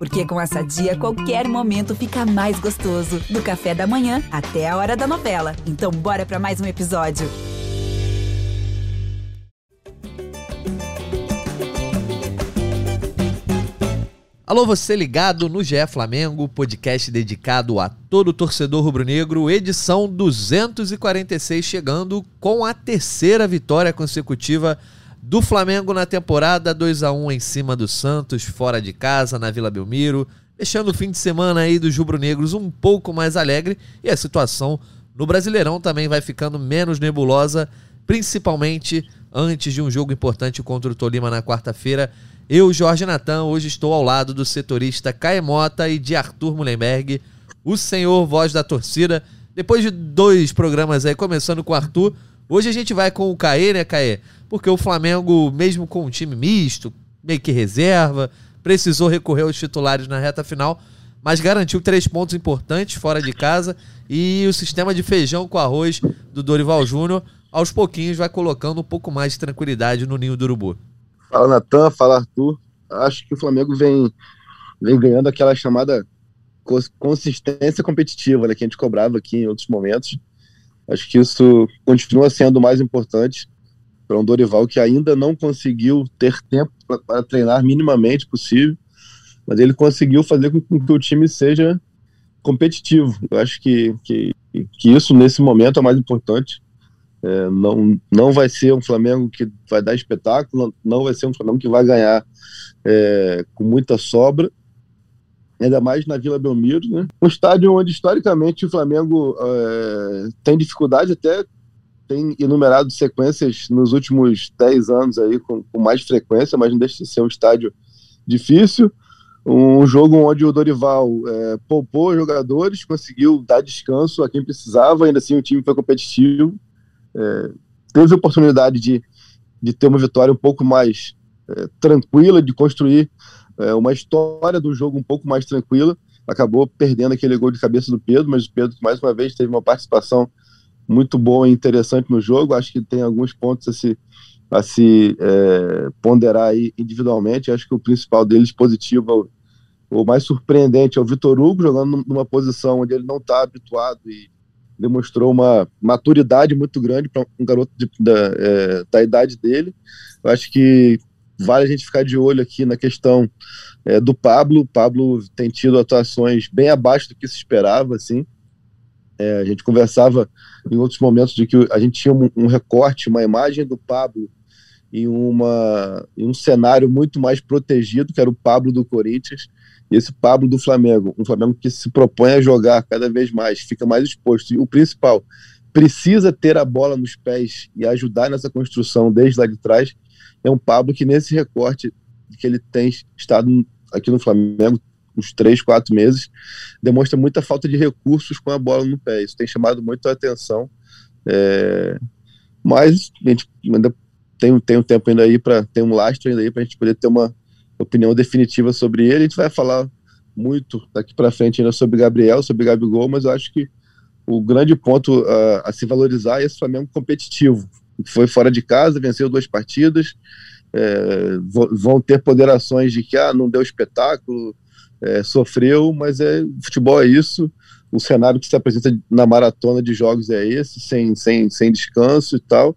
Porque com essa dia, qualquer momento fica mais gostoso. Do café da manhã até a hora da novela. Então, bora para mais um episódio. Alô, você ligado no GE Flamengo, podcast dedicado a todo torcedor rubro-negro, edição 246, chegando com a terceira vitória consecutiva do Flamengo na temporada, 2 a 1 em cima do Santos, fora de casa, na Vila Belmiro, deixando o fim de semana aí dos rubro-negros um pouco mais alegre e a situação no Brasileirão também vai ficando menos nebulosa, principalmente antes de um jogo importante contra o Tolima na quarta-feira eu, Jorge Natan, hoje estou ao lado do setorista Caemota e de Arthur Mullenberg, o senhor voz da torcida. Depois de dois programas aí, começando com o Arthur, hoje a gente vai com o Caê, né, Caê? Porque o Flamengo, mesmo com um time misto, meio que reserva, precisou recorrer aos titulares na reta final, mas garantiu três pontos importantes fora de casa e o sistema de feijão com arroz do Dorival Júnior, aos pouquinhos, vai colocando um pouco mais de tranquilidade no ninho do urubu. Fala Natan, fala Arthur. Acho que o Flamengo vem, vem ganhando aquela chamada consistência competitiva né, que a gente cobrava aqui em outros momentos. Acho que isso continua sendo mais importante para um Dorival que ainda não conseguiu ter tempo para treinar minimamente possível, mas ele conseguiu fazer com que o time seja competitivo. Eu acho que, que, que isso, nesse momento, é mais importante. É, não, não vai ser um Flamengo que vai dar espetáculo, não vai ser um Flamengo que vai ganhar é, com muita sobra, ainda mais na Vila Belmiro, né? Um estádio onde historicamente o Flamengo é, tem dificuldade, até tem enumerado sequências nos últimos 10 anos aí com, com, mais frequência, mas não deixa de ser um estádio difícil. Um jogo onde o Dorival é, poupou jogadores, conseguiu dar descanso a quem precisava, ainda assim o time foi competitivo é, teve a oportunidade de, de ter uma vitória um pouco mais é, tranquila, de construir é, uma história do jogo um pouco mais tranquila. Acabou perdendo aquele gol de cabeça do Pedro, mas o Pedro, mais uma vez, teve uma participação muito boa e interessante no jogo. Acho que tem alguns pontos a se, a se é, ponderar aí individualmente. Acho que o principal deles positivo, o mais surpreendente, é o Vitor Hugo, jogando numa posição onde ele não está habituado e demonstrou uma maturidade muito grande para um garoto de, da, é, da idade dele. Acho que vale a gente ficar de olho aqui na questão é, do Pablo. O Pablo tem tido atuações bem abaixo do que se esperava, assim. É, a gente conversava em outros momentos de que a gente tinha um, um recorte, uma imagem do Pablo em, uma, em um cenário muito mais protegido, que era o Pablo do Corinthians, e esse Pablo do Flamengo, um Flamengo que se propõe a jogar cada vez mais, fica mais exposto. E o principal, precisa ter a bola nos pés e ajudar nessa construção desde lá de trás. É um Pablo que, nesse recorte que ele tem estado aqui no Flamengo, uns três, quatro meses, demonstra muita falta de recursos com a bola no pé. Isso tem chamado muito a atenção. É... Mas a gente ainda tem, tem um tempo ainda aí para ter um lastro ainda aí para a gente poder ter uma opinião definitiva sobre ele. A gente vai falar muito daqui para frente ainda sobre Gabriel, sobre Gabigol, mas eu acho que o grande ponto uh, a se valorizar é esse Flamengo competitivo. Foi fora de casa, venceu duas partidas, é, vão ter ponderações de que ah, não deu espetáculo, é, sofreu, mas é futebol é isso. O cenário que se apresenta na maratona de jogos é esse, sem, sem, sem descanso e tal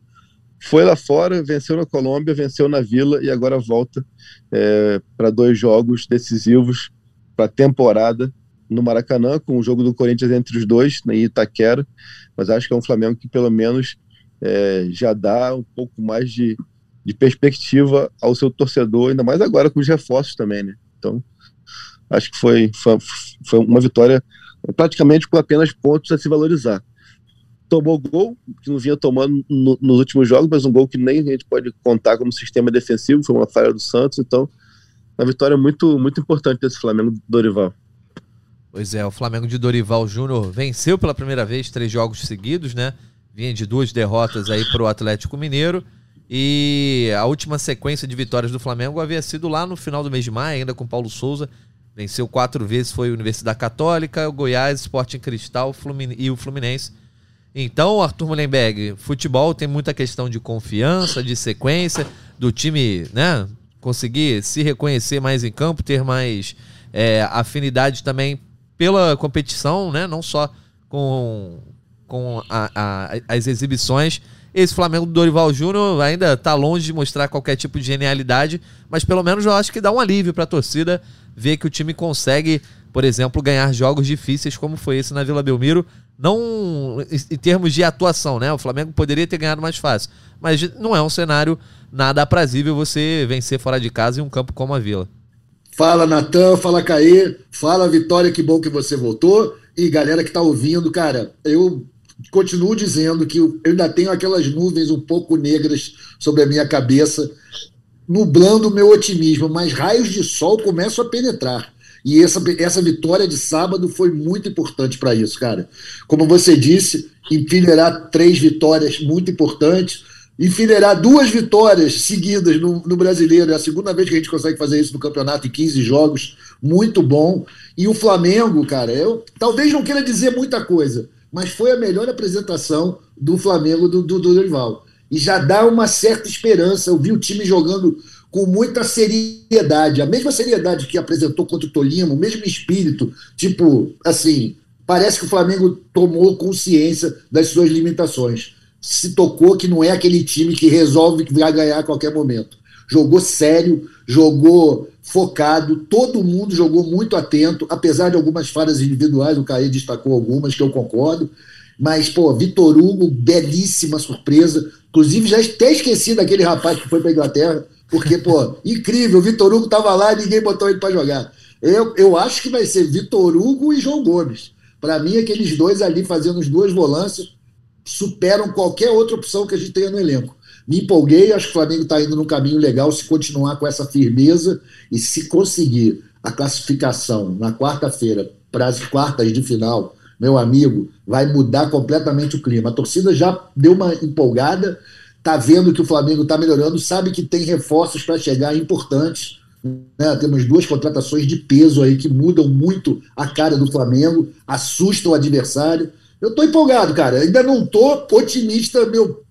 foi lá fora, venceu na Colômbia, venceu na Vila e agora volta é, para dois jogos decisivos para a temporada no Maracanã, com o jogo do Corinthians entre os dois, em Itaquera. Mas acho que é um Flamengo que pelo menos é, já dá um pouco mais de, de perspectiva ao seu torcedor, ainda mais agora com os reforços também, né? Então, acho que foi, foi, foi uma vitória praticamente com apenas pontos a se valorizar tomou gol, que não vinha tomando no, nos últimos jogos, mas um gol que nem a gente pode contar como sistema defensivo, foi uma falha do Santos, então uma vitória muito, muito importante desse Flamengo do Dorival. Pois é, o Flamengo de Dorival Júnior venceu pela primeira vez três jogos seguidos, né? Vinha de duas derrotas aí para o Atlético Mineiro. E a última sequência de vitórias do Flamengo havia sido lá no final do mês de maio, ainda com Paulo Souza. Venceu quatro vezes, foi a Universidade Católica, o Goiás, Sporting Cristal e o Fluminense. Então, Arthur Mullenberg, futebol tem muita questão de confiança, de sequência, do time, né? Conseguir se reconhecer mais em campo, ter mais é, afinidade também pela competição, né? Não só com, com a, a, as exibições. Esse Flamengo do Dorival Júnior ainda está longe de mostrar qualquer tipo de genialidade, mas pelo menos eu acho que dá um alívio para a torcida ver que o time consegue, por exemplo, ganhar jogos difíceis como foi esse na Vila Belmiro. Não em termos de atuação, né? O Flamengo poderia ter ganhado mais fácil, mas não é um cenário nada aprazível você vencer fora de casa em um campo como a Vila. Fala Natan, fala Caê, fala Vitória, que bom que você voltou. E galera que tá ouvindo, cara, eu continuo dizendo que eu ainda tenho aquelas nuvens um pouco negras sobre a minha cabeça, nublando o meu otimismo, mas raios de sol começam a penetrar. E essa, essa vitória de sábado foi muito importante para isso, cara. Como você disse, enfileirar três vitórias muito importantes, enfileirar duas vitórias seguidas no, no brasileiro. É a segunda vez que a gente consegue fazer isso no campeonato em 15 jogos, muito bom. E o Flamengo, cara, eu talvez não queira dizer muita coisa, mas foi a melhor apresentação do Flamengo do, do, do Dorival. E já dá uma certa esperança. Eu vi o time jogando com muita seriedade, a mesma seriedade que apresentou contra o Tolima, o mesmo espírito. Tipo, assim, parece que o Flamengo tomou consciência das suas limitações. Se tocou que não é aquele time que resolve que vai ganhar a qualquer momento. Jogou sério, jogou focado, todo mundo jogou muito atento, apesar de algumas falhas individuais, o Caí destacou algumas que eu concordo, mas, pô, Vitor Hugo, belíssima surpresa, inclusive já até esqueci daquele rapaz que foi para Inglaterra, porque, pô, incrível, o Vitor Hugo estava lá e ninguém botou ele para jogar. Eu, eu acho que vai ser Vitor Hugo e João Gomes. Para mim, aqueles dois ali fazendo as duas volâncias superam qualquer outra opção que a gente tenha no elenco me empolguei, acho que o Flamengo está indo num caminho legal se continuar com essa firmeza e se conseguir a classificação na quarta-feira para as quartas de final, meu amigo, vai mudar completamente o clima. A torcida já deu uma empolgada, está vendo que o Flamengo está melhorando, sabe que tem reforços para chegar importantes. Né? Temos duas contratações de peso aí que mudam muito a cara do Flamengo, assustam o adversário. Eu estou empolgado, cara. Ainda não estou otimista, meu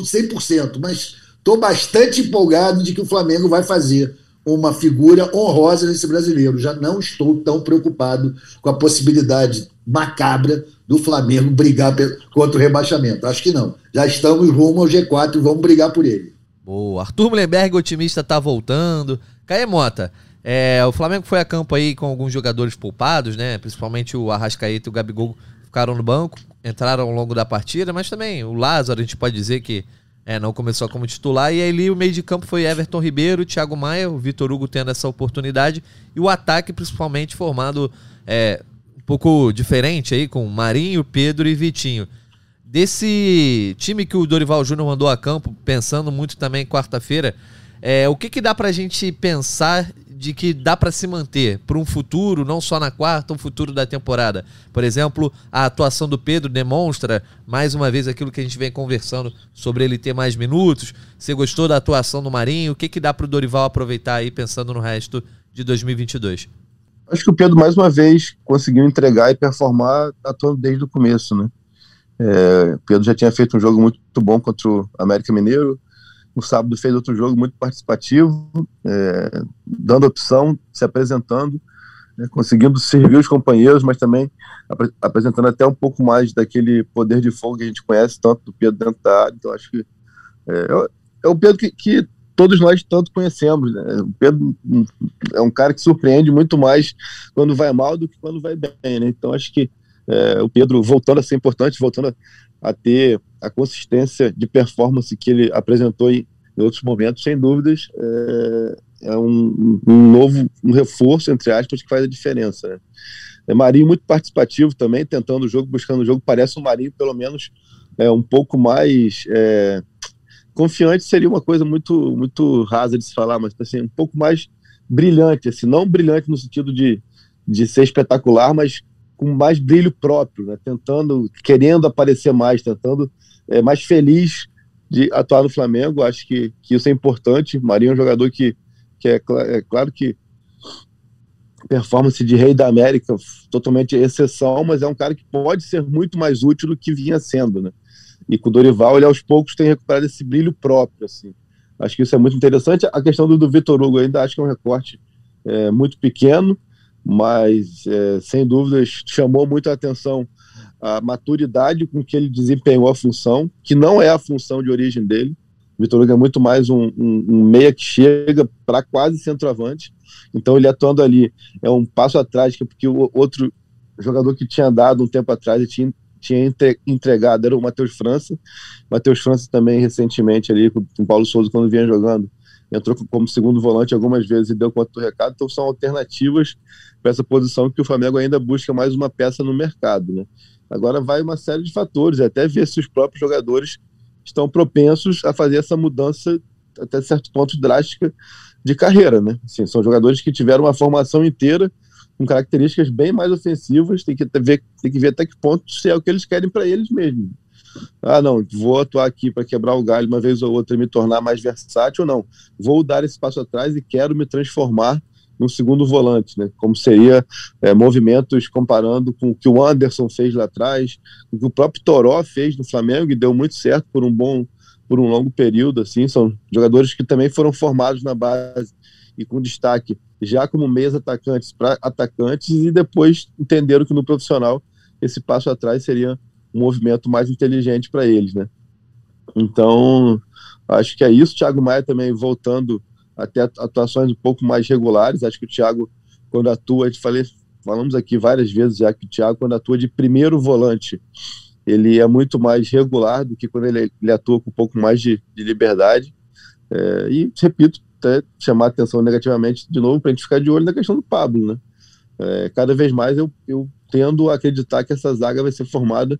100%, mas estou bastante empolgado de que o Flamengo vai fazer uma figura honrosa nesse brasileiro. Já não estou tão preocupado com a possibilidade macabra do Flamengo brigar contra o rebaixamento. Acho que não. Já estamos rumo ao G4 e vamos brigar por ele. Boa. Arthur Mullenberg, otimista, está voltando. Caê Mota, é, o Flamengo foi a campo aí com alguns jogadores poupados, né? Principalmente o Arrascaeta e o Gabigol ficaram no banco, entraram ao longo da partida, mas também o Lázaro, a gente pode dizer que é, não começou como titular. E ali o meio de campo foi Everton Ribeiro, Thiago Maia, o Vitor Hugo tendo essa oportunidade. E o ataque, principalmente, formado é, um pouco diferente aí, com Marinho, Pedro e Vitinho. Desse time que o Dorival Júnior mandou a campo, pensando muito também quarta-feira, é, o que, que dá pra gente pensar de que dá para se manter para um futuro, não só na quarta, um futuro da temporada. Por exemplo, a atuação do Pedro demonstra mais uma vez aquilo que a gente vem conversando sobre ele ter mais minutos. Você gostou da atuação do Marinho? O que, que dá para o Dorival aproveitar aí pensando no resto de 2022? Acho que o Pedro mais uma vez conseguiu entregar e performar atuando desde o começo, né? É, o Pedro já tinha feito um jogo muito bom contra o América Mineiro, no sábado fez outro jogo muito participativo, é, dando opção, se apresentando, né, conseguindo servir os companheiros, mas também ap apresentando até um pouco mais daquele poder de fogo que a gente conhece tanto do Pedro dentro da área. Então acho que é, é o Pedro que, que, todos nós tanto conhecemos. Né? O Pedro é um cara que surpreende muito mais quando vai mal do que quando vai bem. Né? Então acho que é, o Pedro voltando a ser importante, voltando a ter a consistência de performance que ele apresentou em, em outros momentos, sem dúvidas, é, é um, um, novo um reforço, entre aspas, que faz a diferença. Né? É Marinho muito participativo também, tentando o jogo, buscando o jogo. Parece um Marinho, pelo menos, é, um pouco mais é, confiante, seria uma coisa muito, muito rasa de se falar, mas assim, um pouco mais brilhante, assim, não brilhante no sentido de, de ser espetacular, mas com mais brilho próprio, né? tentando, querendo aparecer mais, tentando é, mais feliz de atuar no Flamengo. Acho que, que isso é importante. Marinho é um jogador que, que é, é claro que performance de rei da América totalmente exceção, mas é um cara que pode ser muito mais útil do que vinha sendo, né? E com o Dorival, ele aos poucos tem recuperado esse brilho próprio, assim. Acho que isso é muito interessante. A questão do, do Vitor Hugo ainda acho que é um recorte é, muito pequeno, mas é, sem dúvidas chamou muito a atenção a maturidade com que ele desempenhou a função, que não é a função de origem dele. Vitor Hugo é muito mais um, um, um meia que chega para quase centroavante. Então ele atuando ali é um passo atrás, porque o outro jogador que tinha dado um tempo atrás tinha, tinha entregado era o Matheus França. Matheus França também recentemente ali com o Paulo Souza quando vinha jogando entrou como segundo volante algumas vezes e deu do recado. Então são alternativas para essa posição que o Flamengo ainda busca mais uma peça no mercado, né? Agora vai uma série de fatores, até ver se os próprios jogadores estão propensos a fazer essa mudança até certo ponto drástica de carreira, né? Assim, são jogadores que tiveram uma formação inteira com características bem mais ofensivas, tem que ver, tem que ver até que ponto se é o que eles querem para eles mesmos. Ah, não, vou atuar aqui para quebrar o galho uma vez ou outra e me tornar mais versátil não. Vou dar esse passo atrás e quero me transformar no segundo volante, né? Como seria é, movimentos comparando com o que o Anderson fez lá atrás, o que o próprio Toró fez no Flamengo e deu muito certo por um bom, por um longo período, assim. São jogadores que também foram formados na base e com destaque já como meias atacantes para atacantes e depois entenderam que no profissional esse passo atrás seria um movimento mais inteligente para eles, né? Então, acho que é isso. Thiago Maia também voltando até atuações um pouco mais regulares. Acho que o Thiago, quando atua, a gente falei, falamos aqui várias vezes já que o Thiago, quando atua de primeiro volante, ele é muito mais regular do que quando ele, ele atua com um pouco mais de, de liberdade. É, e, repito, até chamar atenção negativamente de novo para a gente ficar de olho na questão do Pablo. Né? É, cada vez mais eu, eu tendo a acreditar que essa zaga vai ser formada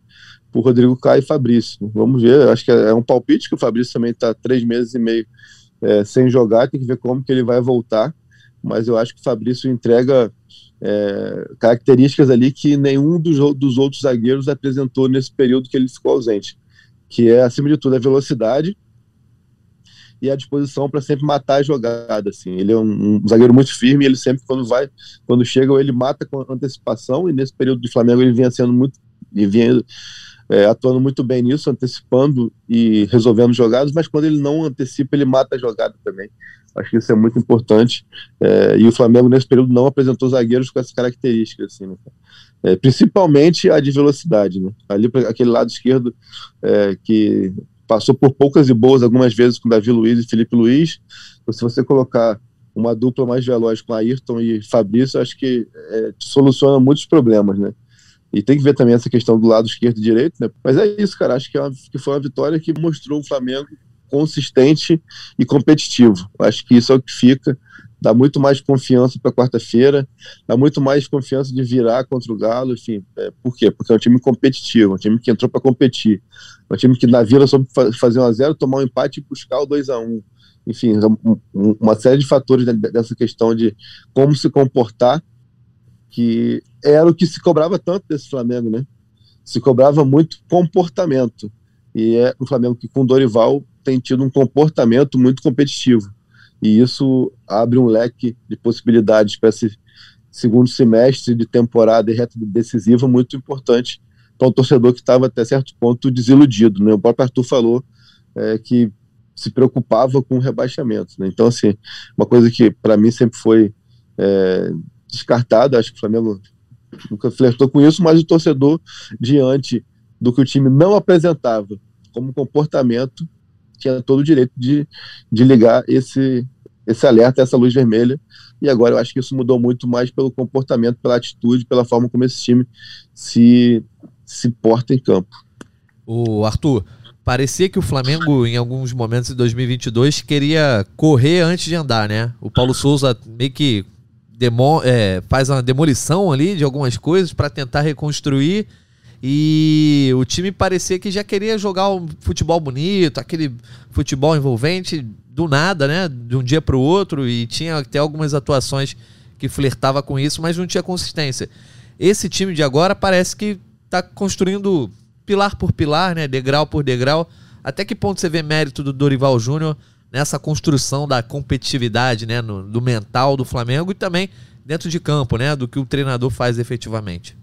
por Rodrigo Caio e Fabrício. Vamos ver, acho que é um palpite que o Fabrício também está três meses e meio é, sem jogar, tem que ver como que ele vai voltar, mas eu acho que o Fabrício entrega é, características ali que nenhum dos, dos outros zagueiros apresentou nesse período que ele ficou ausente, que é, acima de tudo, a velocidade e a disposição para sempre matar a jogada, assim. Ele é um, um, zagueiro muito firme, ele sempre quando vai, quando chega, ele mata com antecipação, e nesse período de Flamengo ele vinha sendo muito, ele vinha é, atuando muito bem nisso, antecipando e resolvendo jogadas, mas quando ele não antecipa, ele mata a jogada também. Acho que isso é muito importante. É, e o Flamengo, nesse período, não apresentou zagueiros com essas características, assim, né? é, principalmente a de velocidade. Né? Ali, aquele lado esquerdo, é, que passou por poucas e boas algumas vezes com Davi Luiz e Felipe Luiz. Então, se você colocar uma dupla mais veloz com Ayrton e Fabrício, acho que é, soluciona muitos problemas, né? E tem que ver também essa questão do lado esquerdo e direito, né? Mas é isso, cara. Acho que, é uma, que foi uma vitória que mostrou o Flamengo consistente e competitivo. Acho que isso é o que fica. Dá muito mais confiança para quarta-feira, dá muito mais confiança de virar contra o Galo. Enfim, é, por quê? Porque é um time competitivo, um time que entrou para competir. É um time que na Vila soube fazer um a zero, tomar um empate e buscar o 2 a 1 um. Enfim, uma série de fatores dessa questão de como se comportar que era o que se cobrava tanto desse Flamengo, né? Se cobrava muito comportamento. E é um Flamengo que com Dorival tem tido um comportamento muito competitivo. E isso abre um leque de possibilidades para esse segundo semestre de temporada e reta decisiva muito importante para um torcedor que estava até certo ponto desiludido. Né? O próprio Arthur falou é, que se preocupava com o rebaixamento. Né? Então, assim, uma coisa que para mim sempre foi é, descartado, acho que o Flamengo nunca flertou com isso, mas o torcedor, diante do que o time não apresentava como comportamento, tinha todo o direito de, de ligar esse, esse alerta, essa luz vermelha. E agora eu acho que isso mudou muito mais pelo comportamento, pela atitude, pela forma como esse time se, se porta em campo. O Arthur, parecia que o Flamengo, em alguns momentos de 2022, queria correr antes de andar, né? O Paulo Souza meio que demo, é, faz uma demolição ali de algumas coisas para tentar reconstruir. E o time parecia que já queria jogar um futebol bonito, aquele futebol envolvente do nada, né? De um dia para o outro. E tinha até algumas atuações que flertava com isso, mas não tinha consistência. Esse time de agora parece que está construindo pilar por pilar, né? Degrau por degrau. Até que ponto você vê mérito do Dorival Júnior nessa construção da competitividade, né, no, do mental do Flamengo e também dentro de campo, né, do que o treinador faz efetivamente.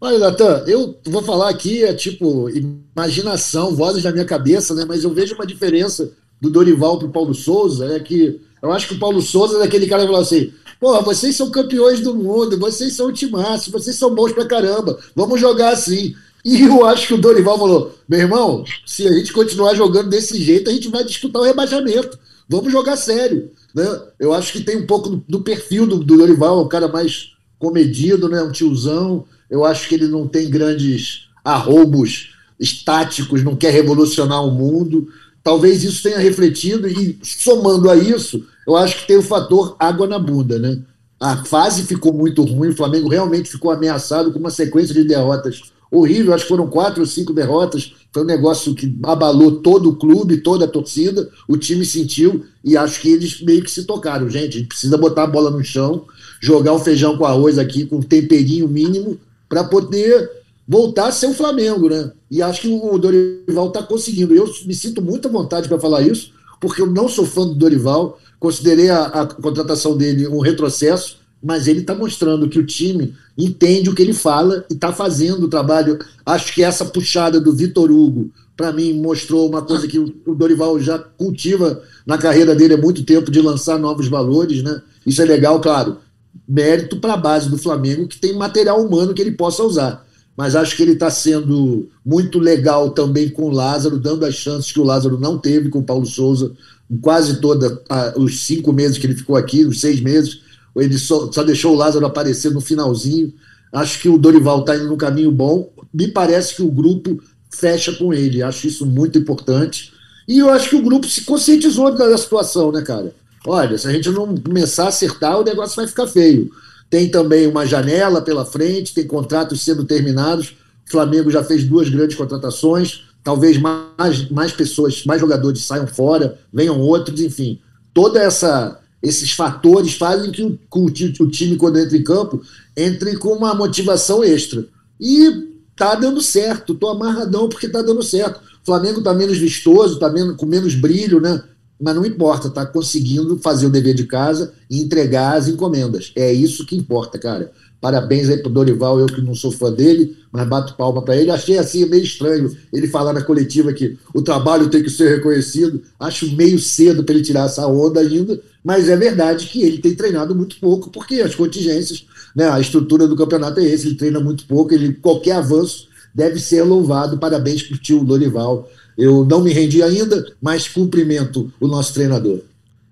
Olha, Natan, eu vou falar aqui, é tipo, imaginação, vozes na minha cabeça, né? Mas eu vejo uma diferença do Dorival para o Paulo Souza, é que eu acho que o Paulo Souza é aquele cara que falou assim: Pô, vocês são campeões do mundo, vocês são timaço, vocês são bons pra caramba, vamos jogar assim. E eu acho que o Dorival falou: meu irmão, se a gente continuar jogando desse jeito, a gente vai disputar o rebaixamento. Vamos jogar sério. Né? Eu acho que tem um pouco do, do perfil do, do Dorival, um cara mais comedido, né? um tiozão. Eu acho que ele não tem grandes arroubos estáticos, não quer revolucionar o mundo. Talvez isso tenha refletido, e somando a isso, eu acho que tem o fator água na bunda. Né? A fase ficou muito ruim, o Flamengo realmente ficou ameaçado com uma sequência de derrotas horrível, acho que foram quatro ou cinco derrotas. Foi um negócio que abalou todo o clube, toda a torcida. O time sentiu e acho que eles meio que se tocaram. Gente, a gente precisa botar a bola no chão, jogar o feijão com arroz aqui com um temperinho mínimo para poder voltar a ser o Flamengo, né? E acho que o Dorival está conseguindo. Eu me sinto muita vontade para falar isso, porque eu não sou fã do Dorival. Considerei a, a contratação dele um retrocesso mas ele está mostrando que o time entende o que ele fala e está fazendo o trabalho. Acho que essa puxada do Vitor Hugo, para mim, mostrou uma coisa que o Dorival já cultiva na carreira dele há muito tempo, de lançar novos valores. Né? Isso é legal, claro. Mérito para a base do Flamengo, que tem material humano que ele possa usar. Mas acho que ele está sendo muito legal também com o Lázaro, dando as chances que o Lázaro não teve com o Paulo Souza, quase todos os cinco meses que ele ficou aqui, os seis meses ele só, só deixou o Lázaro aparecer no finalzinho. Acho que o Dorival está indo no caminho bom. Me parece que o grupo fecha com ele. Acho isso muito importante. E eu acho que o grupo se conscientizou da situação, né, cara? Olha, se a gente não começar a acertar, o negócio vai ficar feio. Tem também uma janela pela frente, tem contratos sendo terminados. O Flamengo já fez duas grandes contratações. Talvez mais, mais pessoas, mais jogadores saiam fora, venham outros, enfim. Toda essa esses fatores fazem que o, o, time, quando entra em campo, entre com uma motivação extra. E tá dando certo, tô amarradão porque tá dando certo. O Flamengo tá menos vistoso, tá menos, com menos brilho, né? Mas não importa, tá conseguindo fazer o dever de casa e entregar as encomendas. É isso que importa, cara. Parabéns aí pro Dorival, eu que não sou fã dele, mas bato palma para ele. Achei assim meio estranho ele falar na coletiva que o trabalho tem que ser reconhecido. Acho meio cedo para ele tirar essa onda ainda, mas é verdade que ele tem treinado muito pouco, porque as contingências, né, a estrutura do campeonato é esse, ele treina muito pouco, ele qualquer avanço deve ser louvado. Parabéns pro tio Dorival. Eu não me rendi ainda, mas cumprimento o nosso treinador.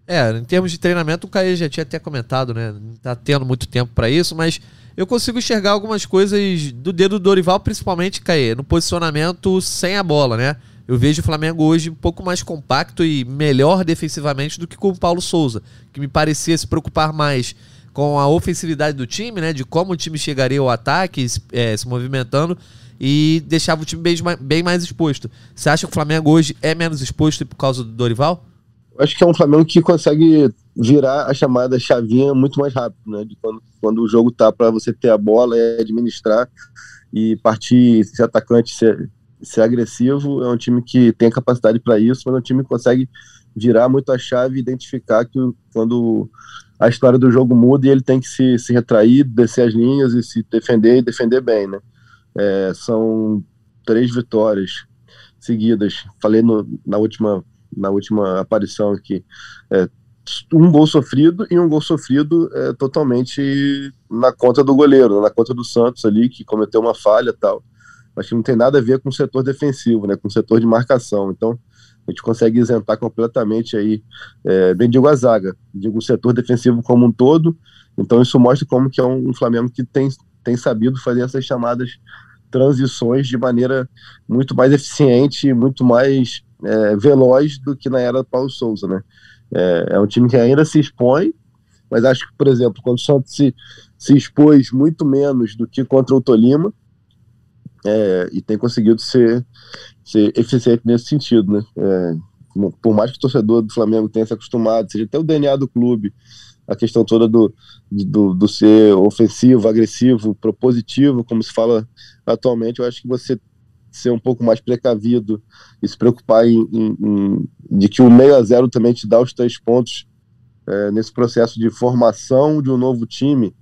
É, em termos de treinamento, o Caê já tinha até comentado, né? Não tá tendo muito tempo para isso, mas eu consigo enxergar algumas coisas do dedo do Dorival, principalmente, Caê, no posicionamento sem a bola, né? Eu vejo o Flamengo hoje um pouco mais compacto e melhor defensivamente do que com o Paulo Souza, que me parecia se preocupar mais com a ofensividade do time, né? De como o time chegaria ao ataque, é, se movimentando, e deixava o time bem, bem mais exposto. Você acha que o Flamengo hoje é menos exposto por causa do Dorival? acho que é um Flamengo que consegue virar a chamada chavinha muito mais rápido, né? De quando, quando o jogo tá para você ter a bola e administrar e partir, ser atacante, ser, ser agressivo. É um time que tem capacidade para isso, mas é um time que consegue virar muito a chave e identificar que quando a história do jogo muda e ele tem que se, se retrair, descer as linhas e se defender e defender bem, né? É, são três vitórias seguidas. Falei no, na última na última aparição aqui. É, um gol sofrido e um gol sofrido é, totalmente na conta do goleiro, na conta do Santos ali, que cometeu uma falha tal. Mas que não tem nada a ver com o setor defensivo, né, com o setor de marcação. Então, a gente consegue isentar completamente aí, é, bem digo a zaga, digo o setor defensivo como um todo. Então, isso mostra como que é um, um Flamengo que tem, tem sabido fazer essas chamadas transições de maneira muito mais eficiente, muito mais é, veloz do que na era do Paulo Souza, né? É, é, um time que ainda se expõe, mas acho que, por exemplo, quando o Santos se, se expôs muito menos do que contra o Tolima, é, e tem conseguido ser, ser eficiente nesse sentido, né? É, por mais que o torcedor do Flamengo tenha se acostumado, seja até o DNA do clube, a questão toda do, do, do ser ofensivo, agressivo, propositivo, como se fala atualmente, eu acho que você ser um pouco mais precavido e se preocupar em, em, em de que o meio a zero também te dá os três pontos é, nesse processo de formação de um novo time.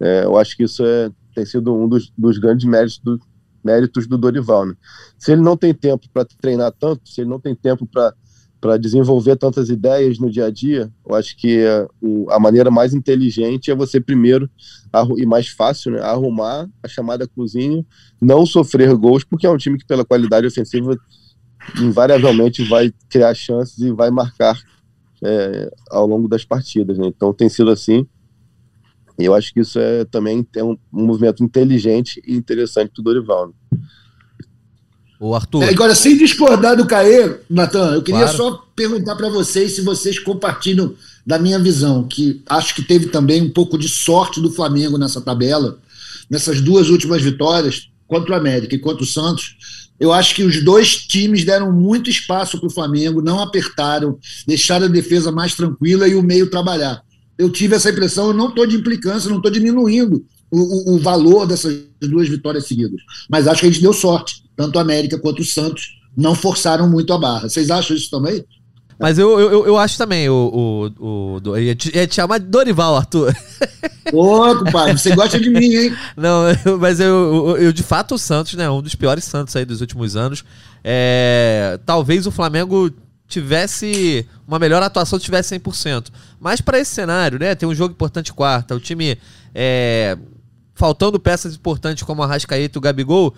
É, eu acho que isso é, tem sido um dos, dos grandes méritos do, méritos do Dorival. Né? Se ele não tem tempo para treinar tanto, se ele não tem tempo para para desenvolver tantas ideias no dia a dia, eu acho que a, a maneira mais inteligente é você primeiro e mais fácil, né, arrumar a chamada cozinha, não sofrer gols, porque é um time que pela qualidade ofensiva invariavelmente vai criar chances e vai marcar é, ao longo das partidas. Né? Então tem sido assim. E eu acho que isso é também é um, um movimento inteligente e interessante do Dorival. Né? O Arthur. É, agora, sem discordar do Caê, Natan, eu queria claro. só perguntar para vocês se vocês compartilham da minha visão, que acho que teve também um pouco de sorte do Flamengo nessa tabela, nessas duas últimas vitórias, contra o América e contra o Santos. Eu acho que os dois times deram muito espaço para o Flamengo, não apertaram, deixaram a defesa mais tranquila e o meio trabalhar. Eu tive essa impressão, eu não estou de implicância, não estou diminuindo o, o, o valor dessas duas vitórias seguidas. Mas acho que a gente deu sorte tanto a América quanto o Santos não forçaram muito a barra. Vocês acham isso também? Mas eu, eu, eu acho também o. o, o ia, te, ia te chamar de Dorival, Arthur. Ô, compadre, você gosta de mim, hein? Não, eu, mas eu, eu, eu, de fato, o Santos, né? Um dos piores Santos aí dos últimos anos. É, talvez o Flamengo tivesse uma melhor atuação se tivesse 100%. Mas para esse cenário, né? Tem um jogo importante quarta, o time é, faltando peças importantes como a Rascaeta e o Gabigol.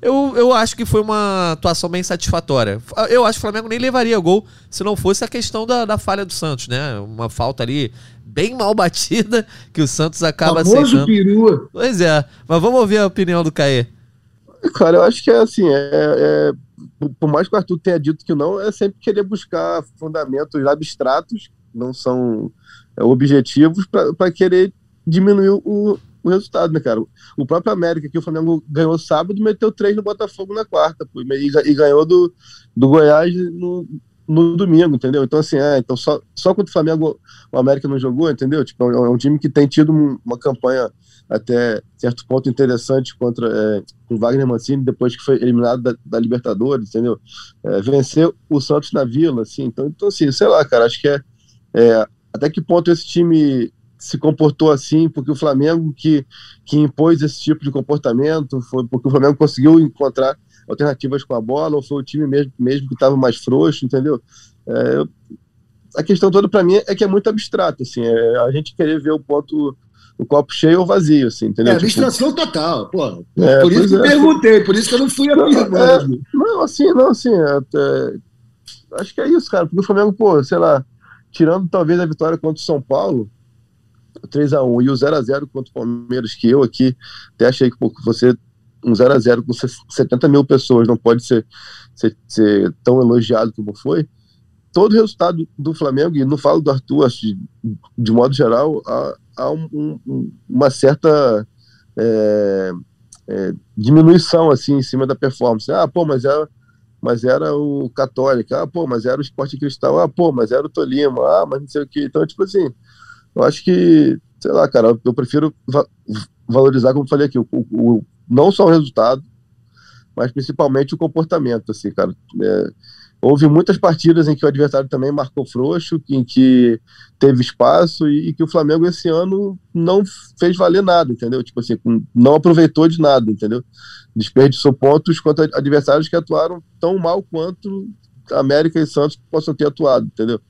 Eu, eu acho que foi uma atuação bem satisfatória. Eu acho que o Flamengo nem levaria gol se não fosse a questão da, da falha do Santos, né? Uma falta ali bem mal batida que o Santos acaba Famoso aceitando. Perua. Pois é, mas vamos ouvir a opinião do Caê. Cara, eu acho que é assim, é, é, por mais que o Arthur tenha dito que não, é sempre querer buscar fundamentos abstratos, não são é, objetivos, para querer diminuir o, o resultado, né, cara? O próprio América, que o Flamengo ganhou sábado, meteu três no Botafogo na quarta, pô, e, e, ganhou do, do Goiás no, no domingo, entendeu? Então, assim, é, então só, só contra o Flamengo o América não jogou, entendeu? Tipo, é um, é um time que tem tido uma campanha até certo ponto interessante contra é, o Wagner Mancini, depois que foi eliminado da, da Libertadores, entendeu? É, o Santos na Vila, assim, então, então assim, sei lá, cara, acho que é, é até que ponto esse time se comportou assim porque o Flamengo que, que impôs esse tipo de comportamento foi porque o Flamengo conseguiu encontrar alternativas com a bola ou foi o time mesmo, mesmo que estava mais frouxo, entendeu? É, a questão toda para mim é que é muito abstrato, assim, é a gente querer ver o ponto o copo cheio ou vazio, assim, entendeu? É, tipo, abstração tipo... total, pô. É, por isso que eu é. perguntei, por isso que eu não fui a não, é, não, assim, não, assim, é, acho que é isso, cara, porque o Flamengo, pô, sei lá, tirando talvez a vitória contra o São Paulo, 3 a 1 e o 0 a 0 contra o Palmeiras, que eu aqui até achei que pô, você um 0 a 0 com 70 mil pessoas não pode ser, ser, ser, tão elogiado como foi. Todo resultado do Flamengo, e não falo do Arthur, acho de, de modo geral, há, há um, um, uma certa é, é, diminuição assim em cima da performance. Ah, pô, mas era, mas era o Católico, ah, pô, mas era o Esporte Cristal, ah, pô, mas era o Tolima, ah, mas não sei o que. Então, tipo assim, eu acho que, sei lá, cara, eu prefiro va valorizar, como eu falei aqui, o, o, não só o resultado, mas principalmente o comportamento, assim, cara. É, houve muitas partidas em que o adversário também marcou frouxo, em que teve espaço e, e, que o Flamengo esse ano não fez valer nada, entendeu? Tipo assim, não aproveitou de nada, entendeu? Desperdiçou pontos contra adversários que atuaram tão mal quanto América e Santos possam ter atuado, entendeu?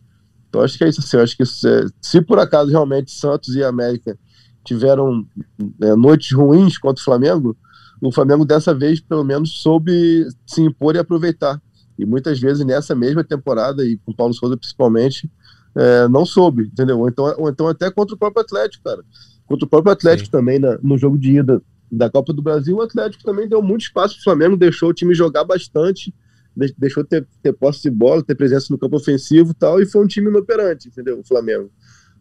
Então acho que é isso assim, acho que é, se por acaso realmente Santos e América tiveram é, noites ruins contra o Flamengo, o Flamengo dessa vez pelo menos soube se impor e aproveitar. E muitas vezes nessa mesma temporada, e com o Paulo Souza principalmente, é, não soube, entendeu? Ou então, ou então até contra o próprio Atlético, cara. Contra o próprio Atlético Sim. também, na, no jogo de ida da Copa do Brasil, o Atlético também deu muito espaço para o Flamengo, deixou o time jogar bastante, deixou ter, ter posse de bola, ter presença no campo ofensivo e tal, e foi um time inoperante, entendeu? O Flamengo.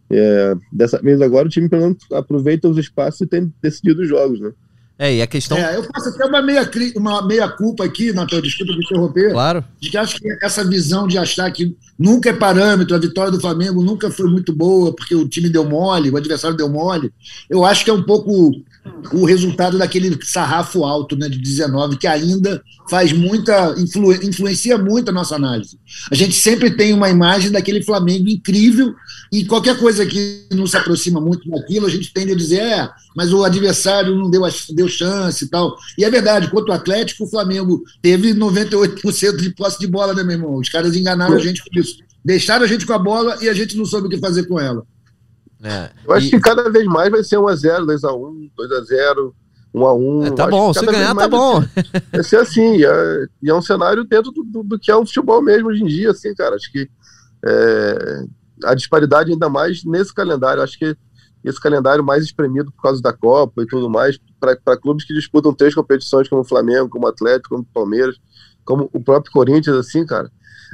É, dessa vez agora o time pelo menos aproveita os espaços e tem decidido os jogos, né? É, e a questão. É, eu faço até uma meia, uma meia culpa aqui, Natal, desculpa me interromper. Claro. De que acho que essa visão de achar que nunca é parâmetro, a vitória do Flamengo nunca foi muito boa, porque o time deu mole, o adversário deu mole. Eu acho que é um pouco o resultado daquele sarrafo alto né, de 19, que ainda faz muita, influ, influencia muito a nossa análise. A gente sempre tem uma imagem daquele Flamengo incrível, e qualquer coisa que não se aproxima muito daquilo, a gente tende a dizer, é, mas o adversário não deu, deu chance e tal. E é verdade, contra o Atlético, o Flamengo teve 98% de posse de bola, né, meu irmão? Os caras enganaram a gente com isso. Deixaram a gente com a bola e a gente não soube o que fazer com ela. É. Eu acho e... que cada vez mais vai ser 1x0, 2x1, 2x0, 1x1. É, tá bom, se ganhar, tá bom. Vai ser, vai ser assim, e é, e é, um cenário dentro do, do, do, que é o futebol mesmo hoje em dia, assim, cara. Acho que é, a disparidade ainda mais nesse calendário. Acho que esse calendário mais espremido por causa da Copa e tudo mais, para clubes que disputam três competições, como o Flamengo, como o Atlético, como o Palmeiras, como o próprio Corinthians, assim, cara,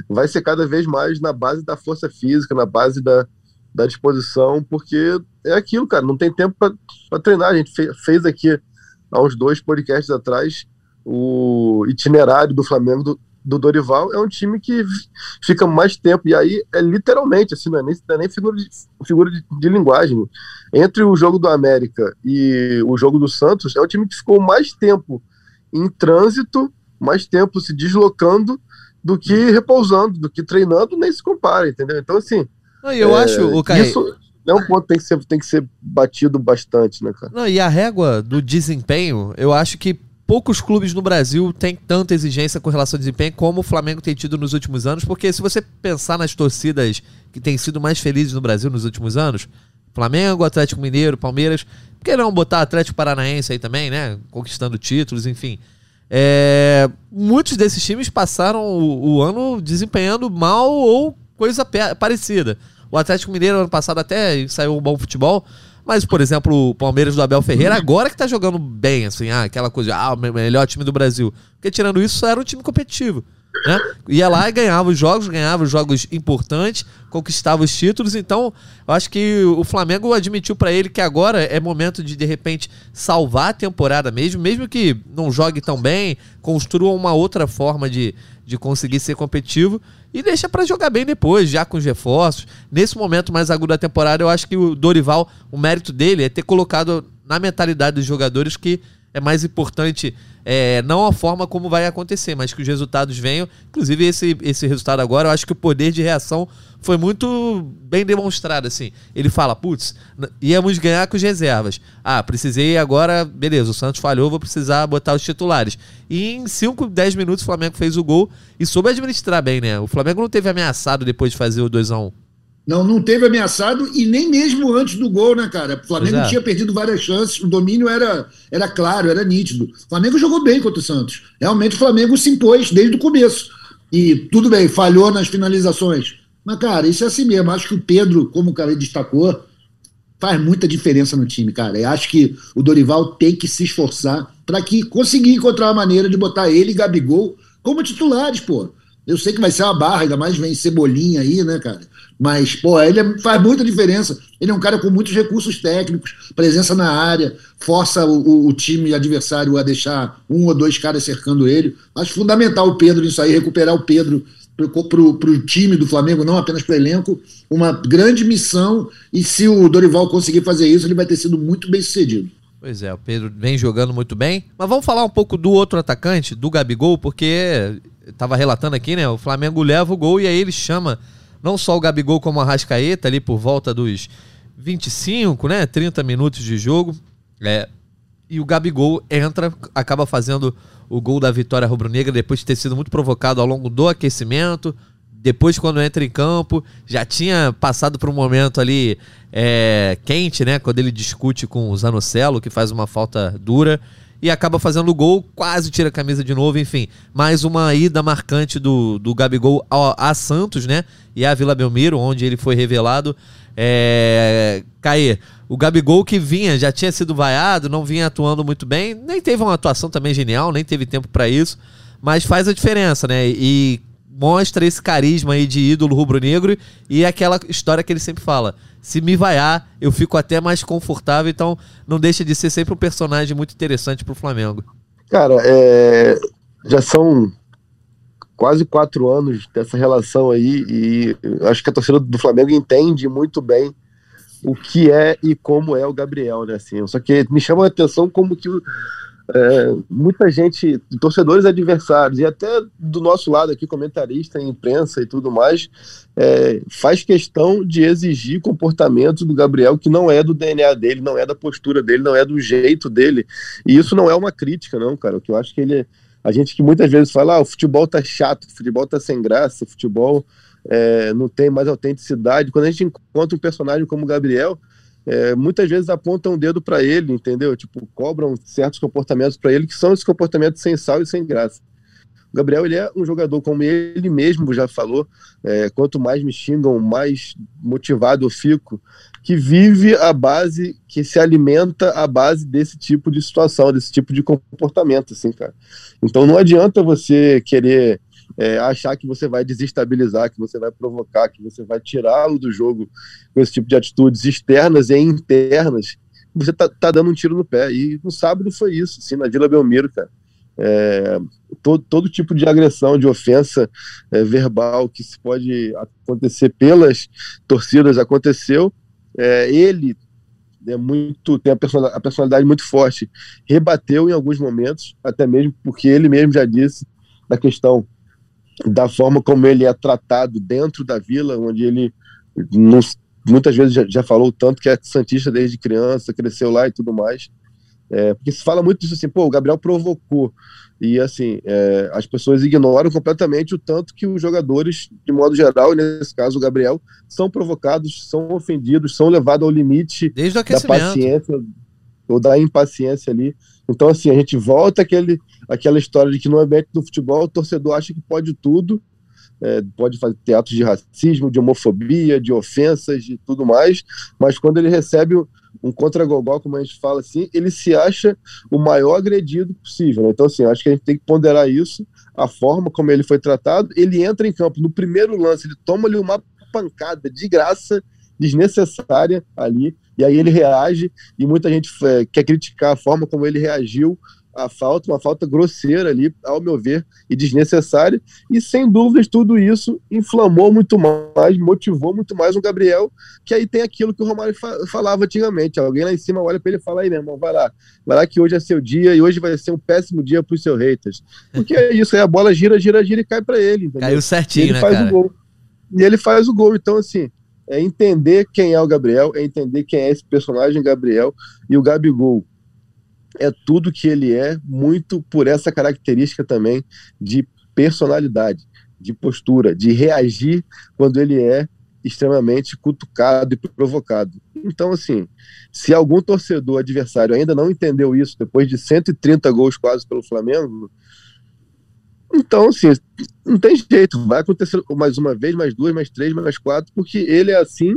vai ser cada vez mais na base da força física, na base da, da disposição, porque é aquilo, cara, não tem tempo para treinar. A gente fez aqui, há uns dois podcasts atrás, o itinerário do Flamengo do, do Dorival. É um time que fica mais tempo, e aí é literalmente, assim, não é nem, não é nem figura, de, figura de, de linguagem. Entre o jogo do América e o jogo do Santos, é o time que ficou mais tempo em trânsito, mais tempo se deslocando do que repousando, do que treinando, nem se compara, entendeu? Então, assim, não, eu é, acho, o Caio... Isso é um ponto que tem que, ser, tem que ser batido bastante, né, cara? Não, e a régua do desempenho, eu acho que poucos clubes no Brasil têm tanta exigência com relação ao desempenho como o Flamengo tem tido nos últimos anos, porque se você pensar nas torcidas que têm sido mais felizes no Brasil nos últimos anos, Flamengo, Atlético Mineiro, Palmeiras, por que não botar Atlético Paranaense aí também, né? Conquistando títulos, enfim. É, muitos desses times passaram o, o ano desempenhando mal ou coisa parecida. O Atlético Mineiro ano passado até saiu um bom futebol, mas, por exemplo, o Palmeiras do Abel Ferreira agora que tá jogando bem, assim, ah, aquela coisa, ah, o melhor time do Brasil. Porque tirando isso, era um time competitivo. Né? Ia lá e ganhava os jogos, ganhava os jogos importantes, conquistava os títulos. Então, eu acho que o Flamengo admitiu para ele que agora é momento de de repente salvar a temporada mesmo, mesmo que não jogue tão bem, construa uma outra forma de, de conseguir ser competitivo e deixa para jogar bem depois, já com os reforços. Nesse momento mais agudo da temporada, eu acho que o Dorival, o mérito dele é ter colocado na mentalidade dos jogadores que é mais importante é, não a forma como vai acontecer, mas que os resultados venham. Inclusive, esse, esse resultado agora, eu acho que o poder de reação foi muito bem demonstrado. Assim. Ele fala: putz, íamos ganhar com as reservas. Ah, precisei agora, beleza, o Santos falhou, vou precisar botar os titulares. E em 5, 10 minutos o Flamengo fez o gol e soube administrar bem, né? O Flamengo não teve ameaçado depois de fazer o 2x1. Não, não teve ameaçado e nem mesmo antes do gol, né, cara? O Flamengo é. tinha perdido várias chances, o domínio era, era claro, era nítido. O Flamengo jogou bem contra o Santos. Realmente o Flamengo se impôs desde o começo. E tudo bem, falhou nas finalizações. Mas, cara, isso é assim mesmo. Acho que o Pedro, como o cara destacou, faz muita diferença no time, cara. Eu acho que o Dorival tem que se esforçar para que conseguir encontrar uma maneira de botar ele e Gabigol como titulares, pô. Eu sei que vai ser uma barra, ainda mais vem Cebolinha aí, né, cara? Mas, pô, ele é, faz muita diferença. Ele é um cara com muitos recursos técnicos, presença na área, força o, o, o time adversário a deixar um ou dois caras cercando ele. Acho fundamental o Pedro nisso aí, recuperar o Pedro para o time do Flamengo, não apenas para o elenco, uma grande missão. E se o Dorival conseguir fazer isso, ele vai ter sido muito bem sucedido. Pois é, o Pedro vem jogando muito bem. Mas vamos falar um pouco do outro atacante, do Gabigol, porque estava relatando aqui, né? O Flamengo leva o gol e aí ele chama não só o Gabigol como a Rascaeta ali por volta dos 25, né, 30 minutos de jogo. É, e o Gabigol entra, acaba fazendo o gol da vitória rubro-negra depois de ter sido muito provocado ao longo do aquecimento. Depois, quando entra em campo, já tinha passado por um momento ali é, quente, né? Quando ele discute com o Zanocelo, que faz uma falta dura e acaba fazendo o gol, quase tira a camisa de novo, enfim. Mais uma ida marcante do, do Gabigol a, a Santos, né? E a Vila Belmiro, onde ele foi revelado. É... Cair. O Gabigol que vinha, já tinha sido vaiado, não vinha atuando muito bem, nem teve uma atuação também genial, nem teve tempo para isso, mas faz a diferença, né? E mostra esse carisma aí de ídolo rubro-negro e aquela história que ele sempre fala. Se me vaiar, eu fico até mais confortável, então não deixa de ser sempre um personagem muito interessante pro Flamengo. Cara, é... já são quase quatro anos dessa relação aí e acho que a torcida do Flamengo entende muito bem o que é e como é o Gabriel, né? Assim, só que me chama a atenção como que é, muita gente, torcedores adversários e até do nosso lado aqui, comentarista, imprensa e tudo mais, é, faz questão de exigir comportamento do Gabriel que não é do DNA dele, não é da postura dele, não é do jeito dele. E isso não é uma crítica, não, cara. O que eu acho que ele. A gente que muitas vezes fala, ah, o futebol tá chato, o futebol tá sem graça, o futebol é, não tem mais autenticidade. Quando a gente encontra um personagem como o Gabriel, é, muitas vezes apontam um dedo para ele, entendeu? Tipo, cobram certos comportamentos para ele que são esses comportamentos sem sal e sem graça. O Gabriel ele é um jogador, como ele mesmo já falou, é, quanto mais me xingam, mais motivado eu fico, que vive a base, que se alimenta à base desse tipo de situação, desse tipo de comportamento, assim, cara. Então não adianta você querer é, achar que você vai desestabilizar, que você vai provocar, que você vai tirá-lo do jogo com esse tipo de atitudes externas e internas, você tá, tá, dando um tiro no pé. E no sábado foi isso, assim, na Vila Belmiro, cara. É, todo, todo tipo de agressão, de ofensa é, verbal que se pode acontecer pelas torcidas aconteceu. É, ele é muito tem a personalidade, a personalidade muito forte, rebateu em alguns momentos, até mesmo porque ele mesmo já disse da questão da forma como ele é tratado dentro da vila, onde ele não, muitas vezes já, já, falou tanto que é santista desde criança, cresceu lá e tudo mais. É, porque se fala muito disso assim, pô, o Gabriel provocou. E assim, é, as pessoas ignoram completamente o tanto que os jogadores, de modo geral, e nesse caso o Gabriel, são provocados, são ofendidos, são levados ao limite da paciência ou da impaciência ali. Então, assim, a gente volta àquele, àquela história de que no ambiente do futebol o torcedor acha que pode tudo, é, pode fazer teatros de racismo, de homofobia, de ofensas, de tudo mais, mas quando ele recebe um contra-gogó, como a gente fala assim, ele se acha o maior agredido possível. Né? Então, assim, acho que a gente tem que ponderar isso, a forma como ele foi tratado. Ele entra em campo no primeiro lance, ele toma ali uma pancada de graça, desnecessária ali, e aí ele reage, e muita gente é, quer criticar a forma como ele reagiu à falta, uma falta grosseira ali, ao meu ver, e desnecessária, e sem dúvidas tudo isso inflamou muito mais, motivou muito mais o Gabriel, que aí tem aquilo que o Romário fa falava antigamente, alguém lá em cima olha para ele e fala aí, meu irmão, vai lá, vai lá que hoje é seu dia, e hoje vai ser um péssimo dia para os seus haters, porque é isso, aí a bola gira, gira, gira e cai para ele, entendeu? Caiu certinho, e ele né, faz cara? o gol. E ele faz o gol, então assim, é entender quem é o Gabriel, é entender quem é esse personagem Gabriel e o Gabigol. É tudo que ele é, muito por essa característica também de personalidade, de postura, de reagir quando ele é extremamente cutucado e provocado. Então, assim, se algum torcedor adversário ainda não entendeu isso, depois de 130 gols quase pelo Flamengo, então, assim, não tem jeito. Vai acontecer mais uma vez, mais duas, mais três, mais quatro, porque ele é assim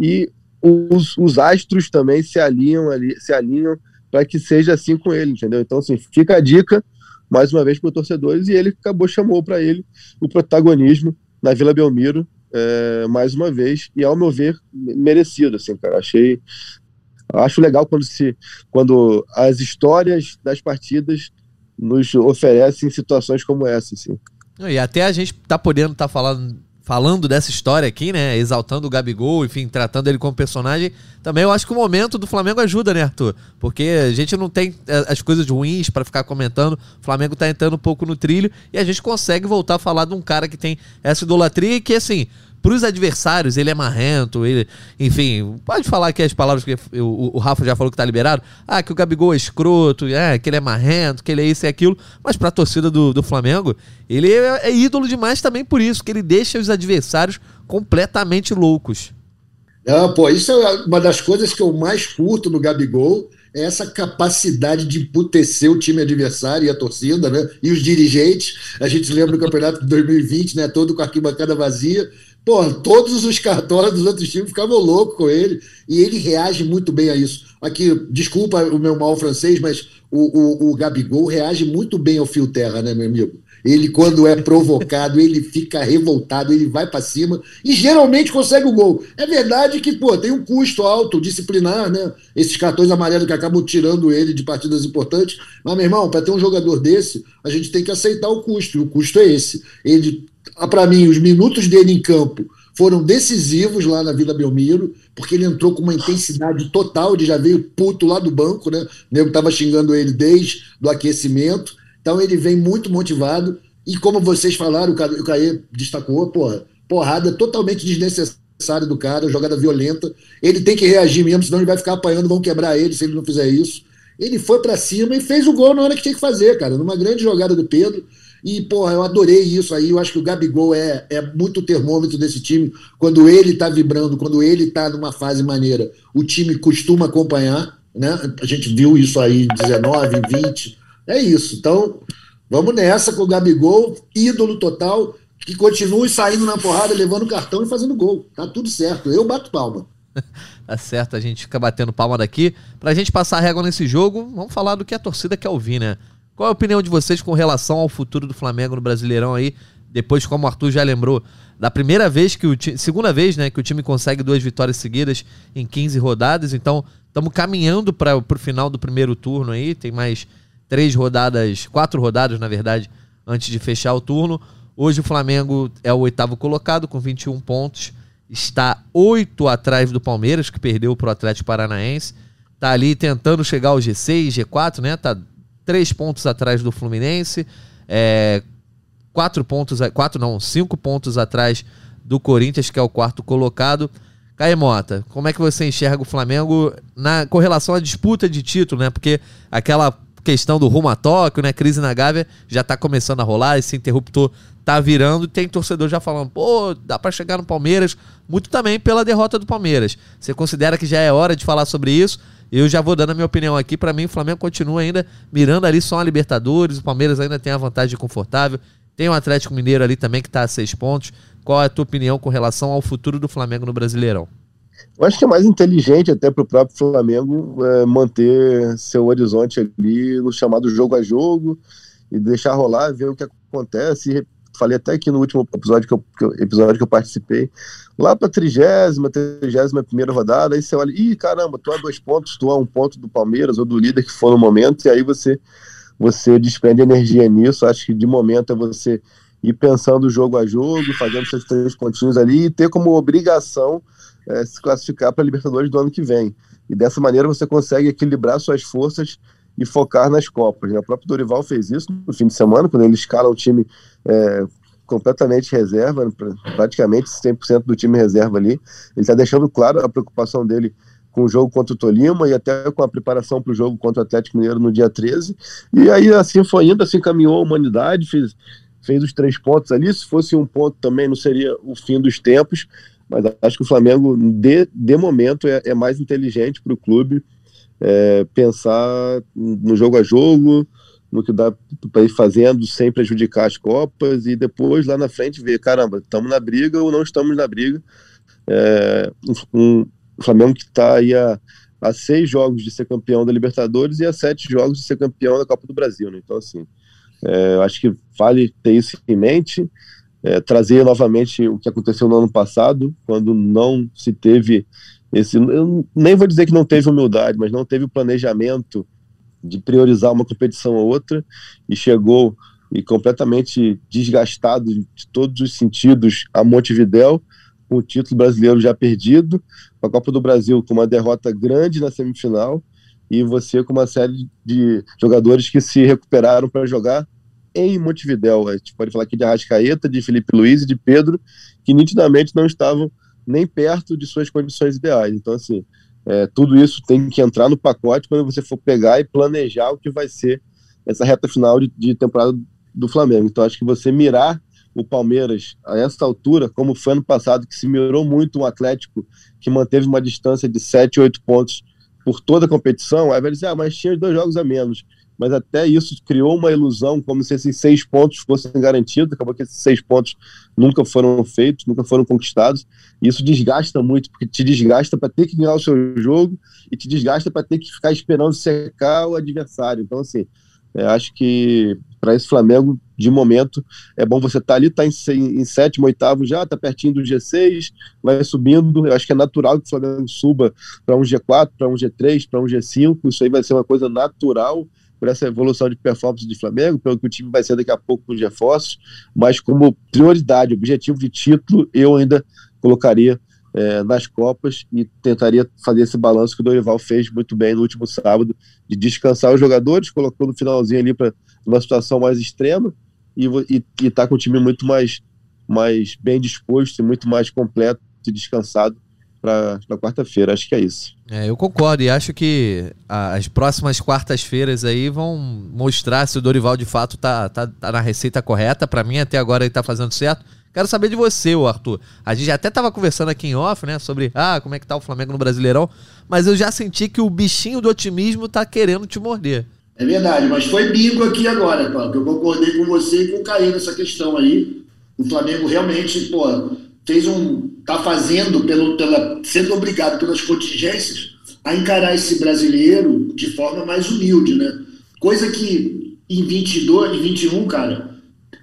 e os, os astros também se alinham ali, se alinham para que seja assim com ele, entendeu? Então, assim, fica a dica mais uma vez para os torcedores e ele acabou chamou para ele o protagonismo na Vila Belmiro é, mais uma vez e ao meu ver merecido, assim, cara. Achei acho legal quando se quando as histórias das partidas nos oferecem situações como essa, assim. E até a gente tá podendo estar tá falando, falando dessa história aqui, né? Exaltando o Gabigol, enfim, tratando ele como personagem. Também eu acho que o momento do Flamengo ajuda, né, Arthur? Porque a gente não tem é, as coisas ruins para ficar comentando. O Flamengo tá entrando um pouco no trilho e a gente consegue voltar a falar de um cara que tem essa idolatria e que, assim, para os adversários, ele é marrento, ele, enfim, pode falar aqui as palavras que o, o, Rafa já falou que tá liberado. Ah, que o Gabigol é escroto, é, que ele é marrento, que ele é isso e aquilo. Mas para a torcida do, do Flamengo, ele é, é ídolo demais também por isso, que ele deixa os adversários completamente loucos. Ah, pô, isso é uma das coisas que eu mais curto no Gabigol, é essa capacidade de emputecer o time adversário e a torcida, né? E os dirigentes. A gente lembra do campeonato de 2020, né? Todo com a arquibancada vazia. Pô, todos os cartórios dos outros times ficavam loucos com ele e ele reage muito bem a isso. Aqui, desculpa o meu mal francês, mas o, o, o Gabigol reage muito bem ao fio terra, né, meu amigo? Ele, quando é provocado, ele fica revoltado, ele vai para cima e geralmente consegue o gol. É verdade que, pô, tem um custo alto disciplinar, né? Esses cartões amarelos que acabam tirando ele de partidas importantes. Mas, meu irmão, para ter um jogador desse, a gente tem que aceitar o custo. E o custo é esse. Ele para mim, os minutos dele em campo foram decisivos lá na Vila Belmiro, porque ele entrou com uma intensidade total, ele já veio puto lá do banco, né? O nego estava xingando ele desde o aquecimento. Então ele vem muito motivado. E como vocês falaram, o Caê destacou, porra, porrada totalmente desnecessária do cara, jogada violenta. Ele tem que reagir mesmo, senão ele vai ficar apanhando, vão quebrar ele se ele não fizer isso. Ele foi para cima e fez o gol na hora que tinha que fazer, cara, numa grande jogada do Pedro. E, porra, eu adorei isso aí. Eu acho que o Gabigol é, é muito termômetro desse time. Quando ele tá vibrando, quando ele tá numa fase maneira, o time costuma acompanhar. Né? A gente viu isso aí em 19, 20. É isso. Então, vamos nessa com o Gabigol, ídolo total, que continue saindo na porrada, levando cartão e fazendo gol. Tá tudo certo. Eu bato palma. tá certo, a gente fica batendo palma daqui. Pra gente passar a régua nesse jogo, vamos falar do que a torcida quer ouvir, né? Qual é a opinião de vocês com relação ao futuro do Flamengo no Brasileirão aí? Depois, como o Arthur já lembrou, da primeira vez que o time. Segunda vez, né? Que o time consegue duas vitórias seguidas em 15 rodadas. Então, estamos caminhando para o final do primeiro turno aí. Tem mais três rodadas, quatro rodadas, na verdade, antes de fechar o turno. Hoje o Flamengo é o oitavo colocado com 21 pontos. Está oito atrás do Palmeiras, que perdeu para o Atlético Paranaense. Tá ali tentando chegar ao G6, G4, né? Tá três pontos atrás do Fluminense, é, quatro pontos, quatro não, cinco pontos atrás do Corinthians, que é o quarto colocado. Caemota, como é que você enxerga o Flamengo na correlação à disputa de título, né? Porque aquela questão do rumo a Tóquio, né? Crise na Gávea já tá começando a rolar, esse interruptor tá virando e tem torcedor já falando, pô, dá para chegar no Palmeiras, muito também pela derrota do Palmeiras. Você considera que já é hora de falar sobre isso? Eu já vou dando a minha opinião aqui. Para mim, o Flamengo continua ainda mirando ali só a Libertadores. O Palmeiras ainda tem a vantagem confortável. Tem o Atlético Mineiro ali também que está a seis pontos. Qual é a tua opinião com relação ao futuro do Flamengo no Brasileirão? Eu acho que é mais inteligente até para o próprio Flamengo é, manter seu horizonte ali no chamado jogo a jogo e deixar rolar, ver o que acontece falei até aqui no último episódio que eu, episódio que eu participei, lá para a trigésima, trigésima primeira rodada, aí você olha, ih, caramba, tu a dois pontos, tu a um ponto do Palmeiras ou do líder que for no momento, e aí você, você despende energia nisso, acho que de momento é você ir pensando jogo a jogo, fazendo seus três pontinhos ali e ter como obrigação é, se classificar para a Libertadores do ano que vem. E dessa maneira você consegue equilibrar suas forças e focar nas Copas. Né? O próprio Dorival fez isso no fim de semana, quando ele escala o time é, completamente reserva, praticamente 100% do time reserva ali. Ele está deixando claro a preocupação dele com o jogo contra o Tolima e até com a preparação para o jogo contra o Atlético Mineiro no dia 13. E aí assim foi indo, assim caminhou a humanidade, fez, fez os três pontos ali. Se fosse um ponto também não seria o fim dos tempos, mas acho que o Flamengo, de, de momento, é, é mais inteligente para o clube é, pensar no jogo a jogo, no que dá para ir fazendo sem prejudicar as Copas e depois lá na frente ver, caramba, estamos na briga ou não estamos na briga. É, um, um Flamengo que está aí a, a, seis jogos de ser campeão da Libertadores e a sete jogos de ser campeão da Copa do Brasil. Né? Então, assim, é, acho que vale ter isso em mente, é, trazer novamente o que aconteceu no ano passado, quando não se teve esse, eu nem vou dizer que não teve humildade, mas não teve o planejamento de priorizar uma competição ou outra e chegou e completamente desgastado de todos os sentidos a Montevidéu, com o título brasileiro já perdido, a Copa do Brasil com uma derrota grande na semifinal e você com uma série de jogadores que se recuperaram para jogar em Montevidéu. A gente pode falar aqui de Arrascaeta, de Felipe Luiz e de Pedro, que nitidamente não estavam nem perto de suas condições ideais. Então, assim, é, tudo isso tem que entrar no pacote quando você for pegar e planejar o que vai ser essa reta final de, de temporada do Flamengo. Então, acho que você mirar o Palmeiras a essa altura, como foi ano passado, que se mirou muito um Atlético que manteve uma distância de 7, 8 pontos por toda a competição, aí vai dizer, ah, mas tinha dois jogos a menos mas até isso criou uma ilusão, como se esses seis pontos fossem garantidos. Acabou que esses seis pontos nunca foram feitos, nunca foram conquistados. E isso desgasta muito, porque te desgasta para ter que ganhar o seu jogo e te desgasta para ter que ficar esperando secar o adversário. Então, assim, é, acho que para esse Flamengo, de momento, é bom você estar tá ali, tá em, em, sétimo, oitavo já, tá pertinho do G6, vai subindo. Eu acho que é natural que o Flamengo suba para um G4, para um G3, para um G5. Isso aí vai ser uma coisa natural por essa evolução de performance de Flamengo, pelo que o time vai ser daqui a pouco com os reforços, mas como prioridade, objetivo de título, eu ainda colocaria é, nas Copas e tentaria fazer esse balanço que o Dorival fez muito bem no último sábado, de descansar os jogadores, colocou no finalzinho ali para uma situação mais extrema e está com o time muito mais, mais bem disposto e muito mais completo e descansado para quarta-feira. Acho que é isso. É, eu concordo e acho que as próximas quartas-feiras aí vão mostrar se o Dorival de fato tá, tá, tá na receita correta. Para mim, até agora ele tá fazendo certo. Quero saber de você, Arthur. A gente até tava conversando aqui em off, né, sobre ah, como é que tá o Flamengo no Brasileirão, mas eu já senti que o bichinho do otimismo tá querendo te morder. É verdade, mas foi bingo aqui agora, Paulo, que eu concordei com você e com o Caio nessa questão aí. O Flamengo realmente, pô, fez um. tá fazendo, pelo, pela, sendo obrigado pelas contingências a encarar esse brasileiro de forma mais humilde, né? Coisa que em 22, em 21, cara,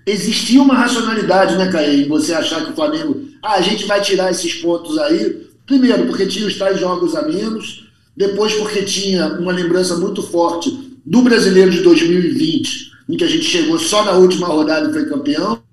existia uma racionalidade, né, Caio, em você achar que o Flamengo, ah, a gente vai tirar esses pontos aí, primeiro porque tinha os tais jogos a menos, depois porque tinha uma lembrança muito forte do brasileiro de 2020, em que a gente chegou só na última rodada e foi campeão,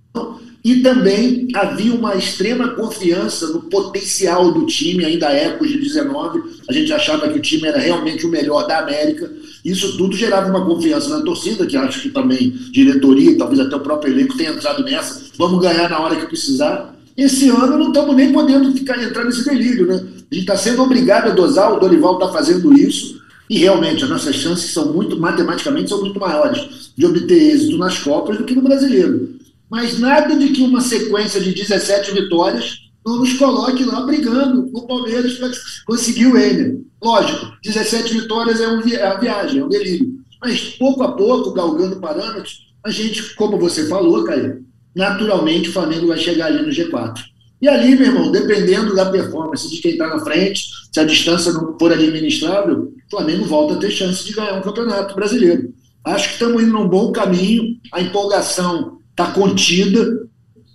e também havia uma extrema confiança no potencial do time, ainda ecos de 19. A gente achava que o time era realmente o melhor da América. Isso tudo gerava uma confiança na torcida, que acho que também diretoria, talvez até o próprio elenco tenha entrado nessa. Vamos ganhar na hora que precisar. Esse ano não estamos nem podendo ficar entrar nesse delírio, né? A gente está sendo obrigado a dosar, o Dorival está fazendo isso. E realmente as nossas chances são muito, matematicamente, são muito maiores de obter êxito nas Copas do que no brasileiro mas nada de que uma sequência de 17 vitórias não nos coloque lá brigando o Palmeiras para conseguir o Enner. Lógico, 17 vitórias é, é uma viagem, é um delírio. Mas pouco a pouco, galgando parâmetros, a gente, como você falou, Caio, naturalmente o Flamengo vai chegar ali no G4. E ali, meu irmão, dependendo da performance de quem está na frente, se a distância não for administrável, o Flamengo volta a ter chance de ganhar um campeonato brasileiro. Acho que estamos indo num bom caminho, a empolgação está contida,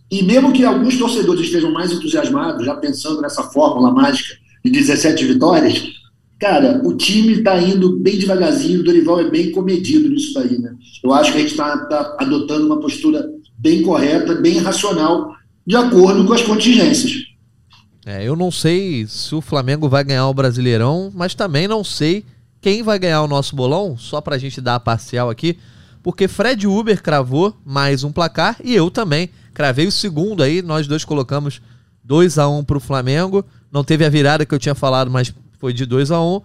e mesmo que alguns torcedores estejam mais entusiasmados, já pensando nessa fórmula mágica de 17 vitórias, cara, o time está indo bem devagarzinho, o Dorival é bem comedido nisso daí, né? Eu acho que a gente está tá adotando uma postura bem correta, bem racional, de acordo com as contingências. É, eu não sei se o Flamengo vai ganhar o Brasileirão, mas também não sei quem vai ganhar o nosso bolão, só para a gente dar a parcial aqui porque Fred Uber cravou mais um placar e eu também cravei o segundo aí. Nós dois colocamos 2 a 1 um para o Flamengo. Não teve a virada que eu tinha falado, mas foi de 2 a 1 um.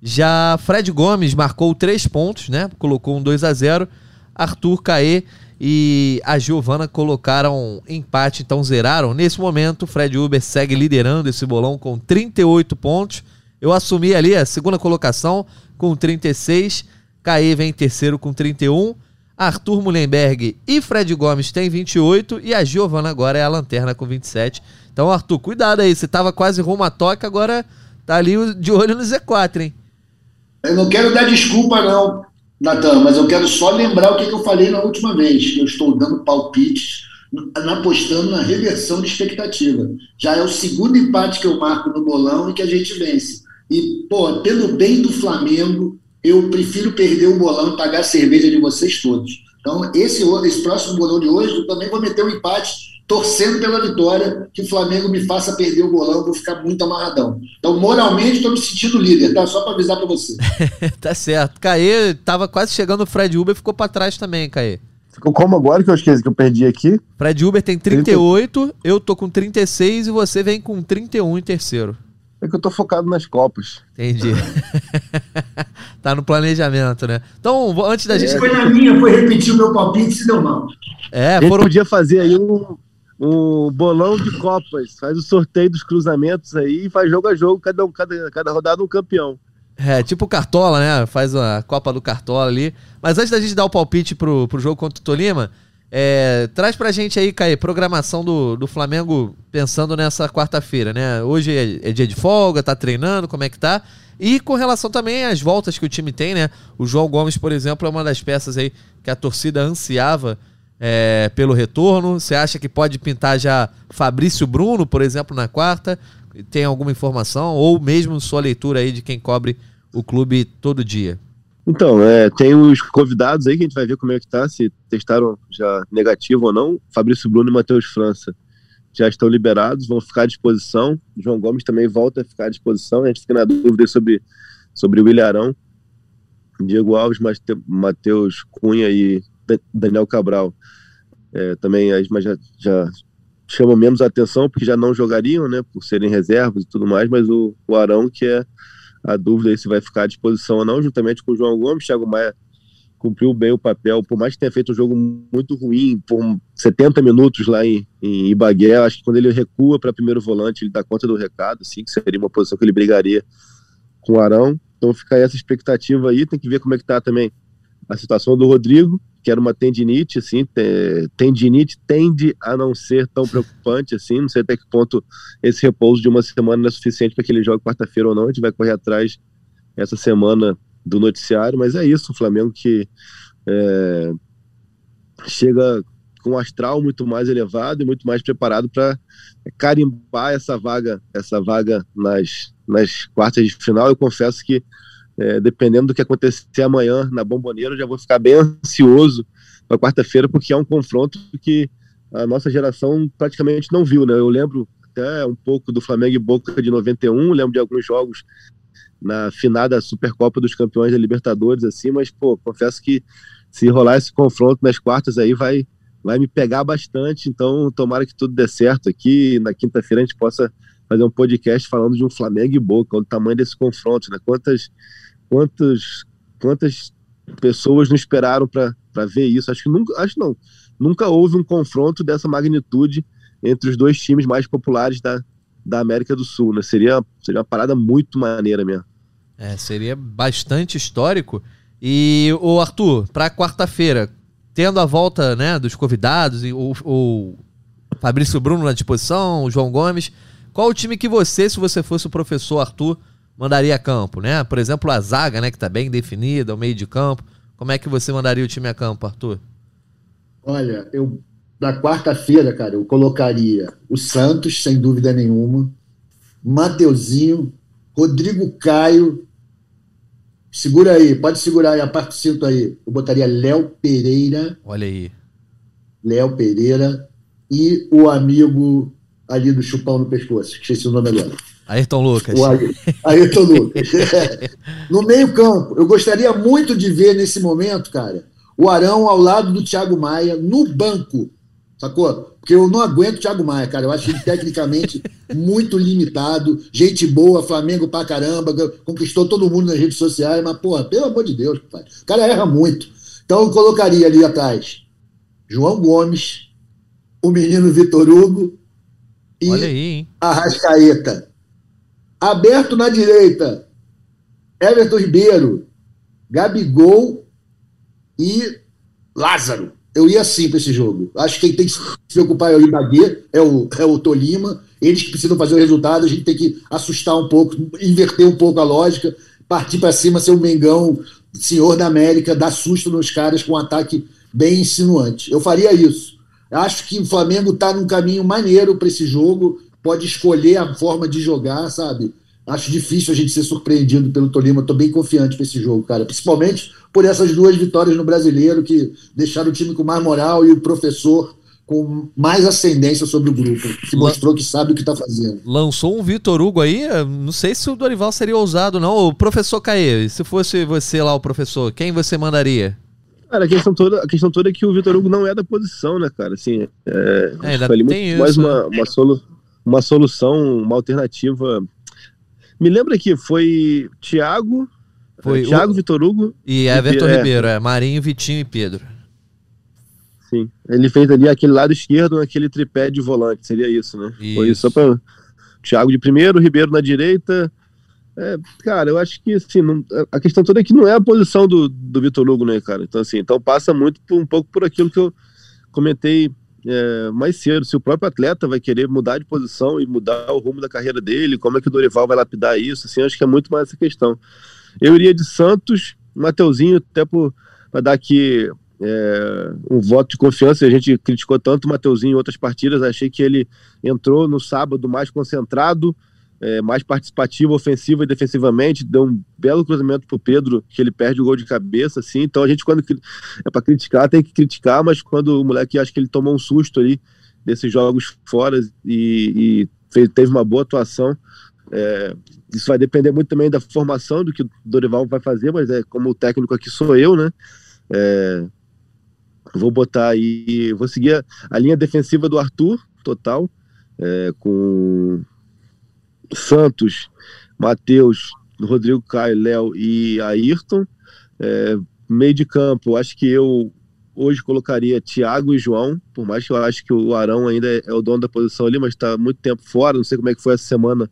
Já Fred Gomes marcou três pontos, né? Colocou um 2 a 0 Arthur Caê e a Giovana colocaram empate, então zeraram. Nesse momento, Fred Uber segue liderando esse bolão com 38 pontos. Eu assumi ali a segunda colocação com 36. Caê vem em terceiro com 31. Arthur Mullenberg e Fred Gomes têm 28 e a Giovana agora é a lanterna com 27. Então, Arthur, cuidado aí, você tava quase rumo à toca, agora tá ali de olho no Z4, hein? Eu não quero dar desculpa, não, Natan, mas eu quero só lembrar o que, eu falei na última vez, que eu estou dando palpites, apostando na reversão de expectativa. Já é o segundo empate que eu marco no bolão e que a gente vence. E, pô, pelo bem do Flamengo, eu prefiro perder o bolão e pagar a cerveja de vocês todos. Então, esse, esse próximo bolão de hoje, eu também vou meter um empate, torcendo pela vitória, que o Flamengo me faça perder o bolão, eu vou ficar muito amarradão. Então, moralmente, estou me sentindo líder, tá? Só para avisar para você. tá certo. Caê tava quase chegando o Fred Uber, ficou para trás também, Caê. Ficou como agora que eu esqueci que eu perdi aqui? Fred Uber tem 38, 30... eu tô com 36 e você vem com 31 em terceiro. É que eu tô focado nas Copas. Entendi. tá no planejamento, né? Então, antes da gente. Foi na minha, foi repetir o meu palpite se deu mal. É, a gente foram... podia fazer aí um, um bolão de Copas. Faz o sorteio dos cruzamentos aí e faz jogo a jogo, cada, cada, cada rodada um campeão. É, tipo o Cartola, né? Faz a Copa do Cartola ali. Mas antes da gente dar o palpite pro, pro jogo contra o Tolima, é, traz pra gente aí, Caê, programação do, do Flamengo pensando nessa quarta-feira, né? Hoje é, é, dia de folga, tá treinando, como é que tá? E com relação também às voltas que o time tem, né? O João Gomes, por exemplo, é uma das peças aí que a torcida ansiava é, pelo retorno. Você acha que pode pintar já Fabrício Bruno, por exemplo, na quarta? Tem alguma informação? Ou mesmo sua leitura aí de quem cobre o clube todo dia? Então, é, tem os convidados aí que a gente vai ver como é que tá, se testaram já negativo ou não. Fabrício Bruno e Matheus França já estão liberados, vão ficar à disposição. João Gomes também volta a ficar à disposição. A gente fica na dúvida sobre, sobre o Ilharão, Diego Alves, Matheus Cunha e Daniel Cabral. É, também mas já, já chamam menos atenção porque já não jogariam, né, por serem reservas e tudo mais, mas o, o Arão, que é a dúvida aí se vai ficar à disposição ou não, juntamente com o João Gomes, Thiago Maia cumpriu bem o papel, por mais que tenha feito um jogo muito ruim, por 70 minutos lá em, em Ibagué, acho que quando ele recua para primeiro volante, ele dá conta do recado, assim, que seria uma posição que ele brigaria com o Arão. Então fica aí essa expectativa aí, tem que ver como é que tá também a situação do Rodrigo, que era uma tendinite, assim, tendinite tende a não ser tão preocupante, assim, não sei até que ponto esse repouso de uma semana é suficiente para que ele jogue quarta-feira ou não, a gente vai correr atrás essa semana do noticiário, mas é isso, o Flamengo que é, chega com um astral muito mais elevado e muito mais preparado para carimbar essa vaga, essa vaga nas, nas quartas de final. Eu confesso que é, dependendo do que acontecer amanhã na Bomboneira, eu já vou ficar bem ansioso para quarta-feira, porque é um confronto que a nossa geração praticamente não viu, né? Eu lembro até um pouco do Flamengo e Boca de 91, lembro de alguns jogos na finada Supercopa dos Campeões da Libertadores, assim, mas, pô, confesso que se rolar esse confronto nas quartas aí vai, vai me pegar bastante, então tomara que tudo dê certo aqui, na quinta-feira a gente possa fazer um podcast falando de um Flamengo e Boca, o tamanho desse confronto, né? Quantas, quantas, quantas pessoas não esperaram para ver isso? Acho que nunca, acho não, nunca houve um confronto dessa magnitude entre os dois times mais populares da, da América do Sul, né? Seria, seria uma parada muito maneira mesmo. É, seria bastante histórico. E o Arthur, para quarta-feira, tendo a volta né, dos convidados, o, o Fabrício Bruno na disposição, o João Gomes, qual o time que você, se você fosse o professor Arthur, mandaria a campo, né? Por exemplo, a zaga, né, que está bem definida, o meio de campo. Como é que você mandaria o time a campo, Arthur? Olha, eu na quarta-feira, cara, eu colocaria o Santos, sem dúvida nenhuma, Mateuzinho, Rodrigo Caio. Segura aí, pode segurar aí a parte cinto aí. Eu botaria Léo Pereira. Olha aí. Léo Pereira e o amigo ali do chupão no pescoço. Esqueci o nome agora. Ayrton Lucas. O Ayrton Lucas. no meio-campo, eu gostaria muito de ver nesse momento, cara, o Arão ao lado do Thiago Maia, no banco. Sacou? Porque eu não aguento o Thiago Maia, cara. Eu acho ele tecnicamente muito limitado, gente boa, Flamengo pra caramba, conquistou todo mundo nas redes sociais, mas, porra, pelo amor de Deus, pai. o cara erra muito. Então eu colocaria ali atrás João Gomes, o menino Vitor Hugo Olha aí, hein? Arrascaeta. Aberto na direita, Everton Ribeiro, Gabigol e Lázaro eu ia assim para esse jogo. Acho que quem tem que se preocupar é o Ibagué, é o, é o Tolima. Eles que precisam fazer o resultado, a gente tem que assustar um pouco, inverter um pouco a lógica, partir para cima, ser o Mengão, senhor da América, dar susto nos caras com um ataque bem insinuante. Eu faria isso. Acho que o Flamengo está num caminho maneiro para esse jogo, pode escolher a forma de jogar, sabe? Acho difícil a gente ser surpreendido pelo Tolima. Estou bem confiante para esse jogo, cara. Principalmente por essas duas vitórias no brasileiro que deixaram o time com mais moral e o professor com mais ascendência sobre o grupo, que mostrou que sabe o que está fazendo. Lançou um Vitor Hugo aí, não sei se o Dorival seria ousado, não. O professor Caê, se fosse você lá, o professor, quem você mandaria? Cara, a questão toda, a questão toda é que o Vitor Hugo não é da posição, né, cara? Assim, é, é ainda tem muito isso, mais uma, né? uma, solu, uma solução, uma alternativa me lembra que foi Thiago, foi Thiago, o... Vitor Hugo e Everton e, Ribeiro, é. é, Marinho, Vitinho e Pedro. Sim, ele fez ali aquele lado esquerdo naquele tripé de volante, seria isso, né? Isso. Foi isso só para Thiago de primeiro, Ribeiro na direita. É, cara, eu acho que assim, não, a questão toda é que não é a posição do, do Vitor Hugo, né, cara? Então, assim, então passa muito por, um pouco por aquilo que eu comentei é, mais cedo, se o próprio atleta vai querer mudar de posição e mudar o rumo da carreira dele, como é que o Dorival vai lapidar isso, assim, acho que é muito mais essa questão. Eu iria de Santos, Mateuzinho, até para dar aqui é, um voto de confiança, a gente criticou tanto o Mateuzinho em outras partidas, achei que ele entrou no sábado mais concentrado, é, mais participativo, ofensivo e defensivamente, deu um belo cruzamento pro Pedro, que ele perde o gol de cabeça, assim, então a gente quando é para criticar, tem que criticar, mas quando o moleque acho que ele tomou um susto ali, desses jogos fora e, e fez, teve uma boa atuação. É, isso vai depender muito também da formação do que o Dorival vai fazer, mas é como o técnico aqui sou eu, né? É, vou botar aí, vou seguir a, a linha defensiva do Arthur, total, é, com Santos, Matheus, Rodrigo Caio, Léo e Ayrton. É, meio de campo, acho que eu hoje colocaria Thiago e João, por mais que eu acho que o Arão ainda é, é o dono da posição ali, mas está muito tempo fora, não sei como é que foi essa semana,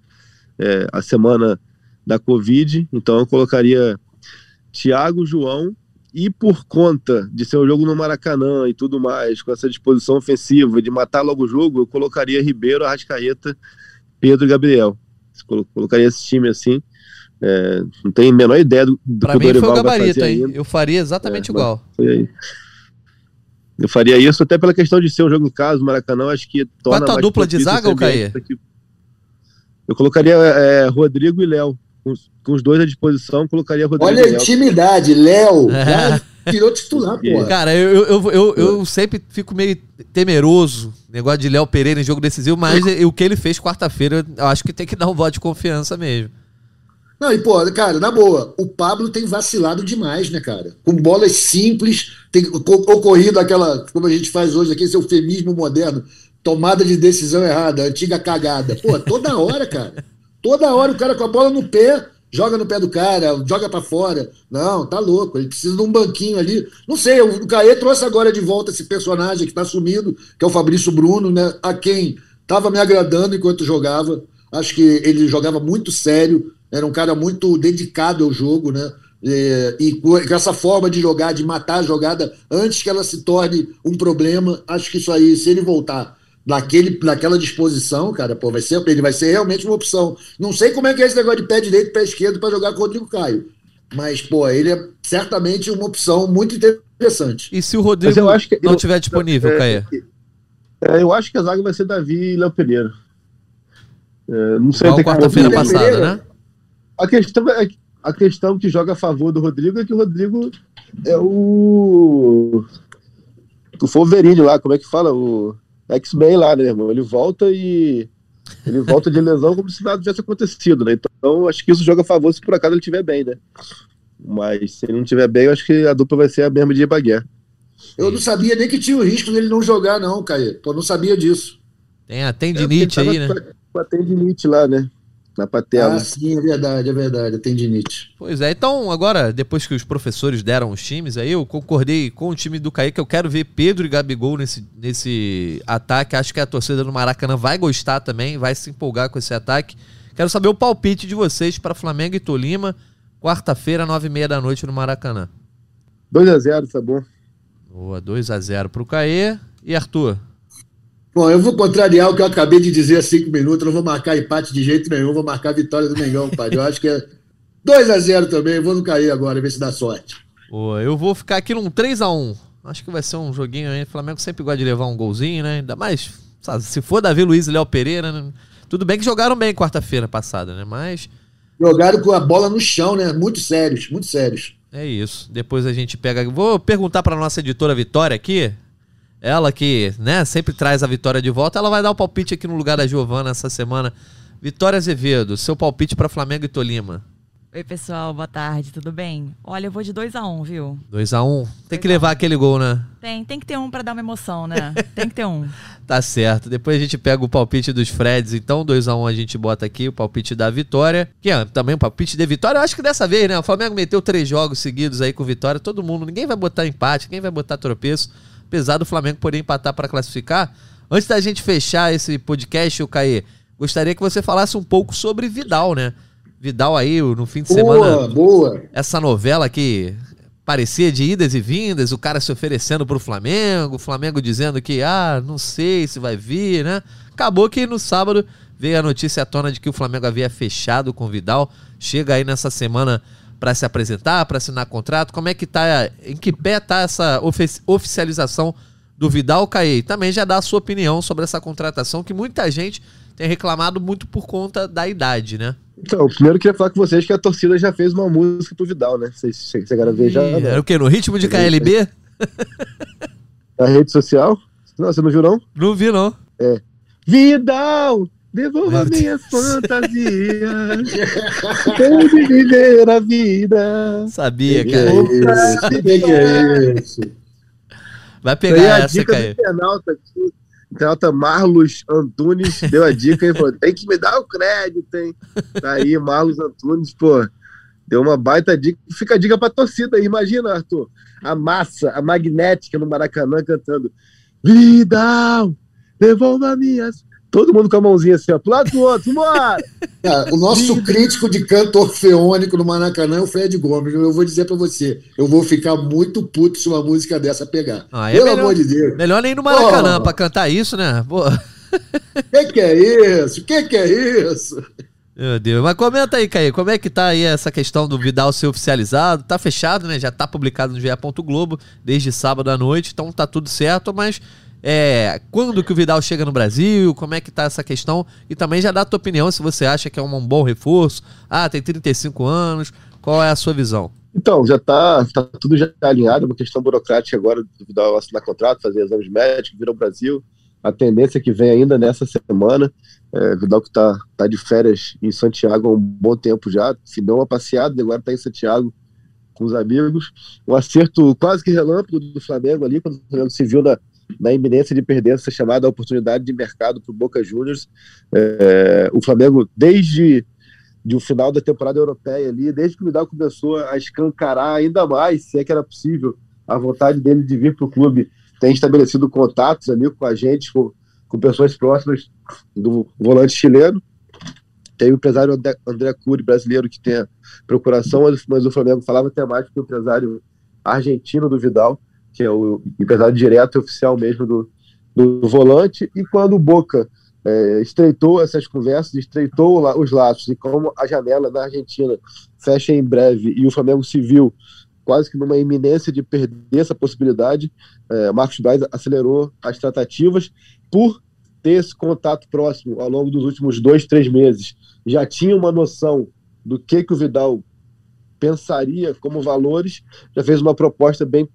é, a semana da Covid, então eu colocaria Thiago, João, e por conta de ser um jogo no Maracanã e tudo mais, com essa disposição ofensiva, de matar logo o jogo, eu colocaria Ribeiro, Arrascaeta, Pedro e Gabriel. Colocaria esse time assim. É, não tenho a menor ideia do, do pra que o mim foi o gabarito, hein? Eu faria exatamente é, igual. Eu faria isso até pela questão de ser um jogo em casa, o Maracanã, acho que torna Qual a dupla de zaga, ou Caê? Eu colocaria é, Rodrigo e Léo. Com, com, os dois à disposição, colocaria Rodrigo Olha a intimidade, Léo. Virou titular, pô. Cara, eu, eu, eu, eu, sempre fico meio temeroso, negócio de Léo Pereira em jogo decisivo, mas o que ele fez quarta-feira, eu acho que tem que dar um voto de confiança mesmo. Não, e pô, cara, na boa, o Pablo tem vacilado demais, né, cara? Com bolas simples, tem ocorrido aquela, como a gente faz hoje aqui, esse eufemismo moderno, tomada de decisão errada, antiga cagada. Pô, toda hora, cara. Toda hora o cara com a bola no pé, joga no pé do cara, joga para fora. Não, tá louco, ele precisa de um banquinho ali. Não sei, o Caê trouxe agora de volta esse personagem que tá sumido, que é o Fabrício Bruno, né? A quem tava me agradando enquanto jogava. Acho que ele jogava muito sério, era um cara muito dedicado ao jogo, né? É, e com essa forma de jogar, de matar a jogada antes que ela se torne um problema, acho que isso aí, se ele voltar naquele, naquela disposição, cara, pô, vai ser, ele vai ser realmente uma opção. Não sei como é que é esse negócio de pé direito e pé esquerdo para jogar com o Rodrigo Caio. Mas, pô, ele é certamente uma opção muito interessante. E se o Rodrigo eu acho que, não estiver disponível, é, Caio? É, eu acho que a zaga vai ser Davi e Léo Pereira. É, não sei até quarta-feira passada, Pereira, né? A questão, é, a questão que joga a favor do Rodrigo é que o Rodrigo é o. O Wolverine lá, como é que fala? O X-Men lá, né, irmão? Ele volta e. Ele volta de lesão como se nada tivesse acontecido, né? Então acho que isso joga a favor se por acaso ele estiver bem, né? Mas se ele não estiver bem, eu acho que a dupla vai ser a mesma de Bagué. Eu não sabia nem que tinha o risco dele não jogar, não, Caio. Pô, não sabia disso. Tem a tendinite é, aí, né? Com a tendinite lá, né? Na patela. Ah, sim, é verdade, é verdade, tem tendinite. Pois é, então agora, depois que os professores deram os times, aí eu concordei com o time do Kaique, eu quero ver Pedro e Gabigol nesse, nesse ataque, acho que a torcida do Maracanã vai gostar também, vai se empolgar com esse ataque. Quero saber o palpite de vocês para Flamengo e Tolima, quarta-feira, nove e meia da noite no Maracanã. 2x0, tá bom. Boa, 2x0 pro Caê. E Arthur? Bom, eu vou contrariar o que eu acabei de dizer há cinco minutos. Não vou marcar empate de jeito nenhum. Vou marcar a vitória do Mengão, pai. Eu acho que é 2 a 0 também. Vou não cair agora, ver se dá sorte. Pô, eu vou ficar aqui num 3 a 1 Acho que vai ser um joguinho aí. O Flamengo sempre gosta de levar um golzinho, né? Ainda mais, sabe, se for Davi Luiz e Léo Pereira, né? Tudo bem que jogaram bem quarta-feira passada, né? Mas. Jogaram com a bola no chão, né? Muito sérios, muito sérios. É isso. Depois a gente pega. Vou perguntar para nossa editora Vitória aqui ela que, né, sempre traz a Vitória de volta, ela vai dar o palpite aqui no lugar da Giovana essa semana. Vitória Azevedo, seu palpite para Flamengo e Tolima. Oi, pessoal, boa tarde, tudo bem? Olha, eu vou de 2 a 1 um, viu? 2 a 1 um. Tem que levar aquele gol, né? Tem, tem que ter um para dar uma emoção, né? tem que ter um. Tá certo. Depois a gente pega o palpite dos Freds, então 2 a 1 um a gente bota aqui o palpite da Vitória, que é também o palpite de Vitória. Eu acho que dessa vez, né? O Flamengo meteu três jogos seguidos aí com Vitória, todo mundo, ninguém vai botar empate, ninguém vai botar tropeço apesar do Flamengo poder empatar para classificar. Antes da gente fechar esse podcast, o Caê, gostaria que você falasse um pouco sobre Vidal, né? Vidal aí, no fim de boa, semana. Boa. Essa novela que parecia de idas e vindas, o cara se oferecendo pro Flamengo, o Flamengo dizendo que, ah, não sei se vai vir, né? Acabou que no sábado veio a notícia à tona de que o Flamengo havia fechado com o Vidal. Chega aí nessa semana para se apresentar, para assinar contrato? Como é que tá, em que pé tá essa oficialização do Vidal Caê? Também já dá a sua opinião sobre essa contratação que muita gente tem reclamado muito por conta da idade, né? Então, primeiro queria falar com vocês que a torcida já fez uma música pro Vidal, né? Vocês chegaram a ver já? Era o quê? No ritmo de KLB? Na rede social? Não, você não viu, não? Não vi, não. É. Vidal, devolva minhas fantasias. De viver a vida. Sabia, Que cara. isso? Que que é isso? Vai pegar essa, do internauta internauta Marlos Antunes deu a dica e falou: tem que me dar o crédito, hein? Tá aí, Marlos Antunes, pô, deu uma baita dica. Fica a dica pra torcida aí. Imagina, Arthur, a massa, a magnética no Maracanã cantando: Vidal, devolva minhas. Todo mundo com a mãozinha assim, ó, pro lado do outro, vambora! Cara, o nosso crítico de canto orfeônico no Maracanã é o Fred Gomes. Eu vou dizer pra você, eu vou ficar muito puto se uma música dessa pegar. Ah, é Pelo melhor- amor de Deus. Melhor nem ir no Maracanã Pô. pra cantar isso, né? Pô, O que, que é isso? O que, que é isso? meu Deus. Mas comenta aí, Caio, como é que tá aí essa questão do Vidal ser oficializado? Tá fechado, né? Já tá publicado no GE. Globo desde sábado à noite, então tá tudo certo, mas é, quando que o Vidal chega no Brasil? Como é que tá essa questão? E também já dá a tua opinião se você acha que é um, bom reforço. Ah, tem 35 anos. Qual é a sua visão? Então, já tá, tá tudo já alinhado, uma questão burocrática agora do Vidal assinar contrato, fazer exames médicos, vir ao Brasil. A tendência que vem ainda nessa semana. É, Vidal que tá, tá de férias em Santiago há um bom tempo já, se deu uma passeada, agora tá em Santiago com os amigos. Um acerto quase que relâmpago do Flamengo ali, quando o Flamengo se viu na, na iminência de perder essa chamada oportunidade de mercado para o Boca Juniors. É, o Flamengo, desde de um final da temporada europeia ali, desde que o Vidal começou a escancarar ainda mais, se é que era possível, a vontade dele de vir para o clube, tem estabelecido contatos ali com a gente, com, com pessoas próximas do volante chileno. Tem o empresário André- Cury, brasileiro, que tem a procuração, mas o Flamengo falava até mais que o empresário argentino do Vidal, que é o empresário direto e oficial mesmo do, do volante, e quando o Boca é, estreitou essas conversas, estreitou os laços, e como a janela na Argentina fecha em breve e o Flamengo viu quase que numa iminência de perder essa possibilidade, é, Marcos Braz acelerou as tratativas por ter esse contato próximo ao longo dos últimos dois, três meses. Já tinha uma noção do que, que o Vidal pensaria como valores, já fez uma proposta bem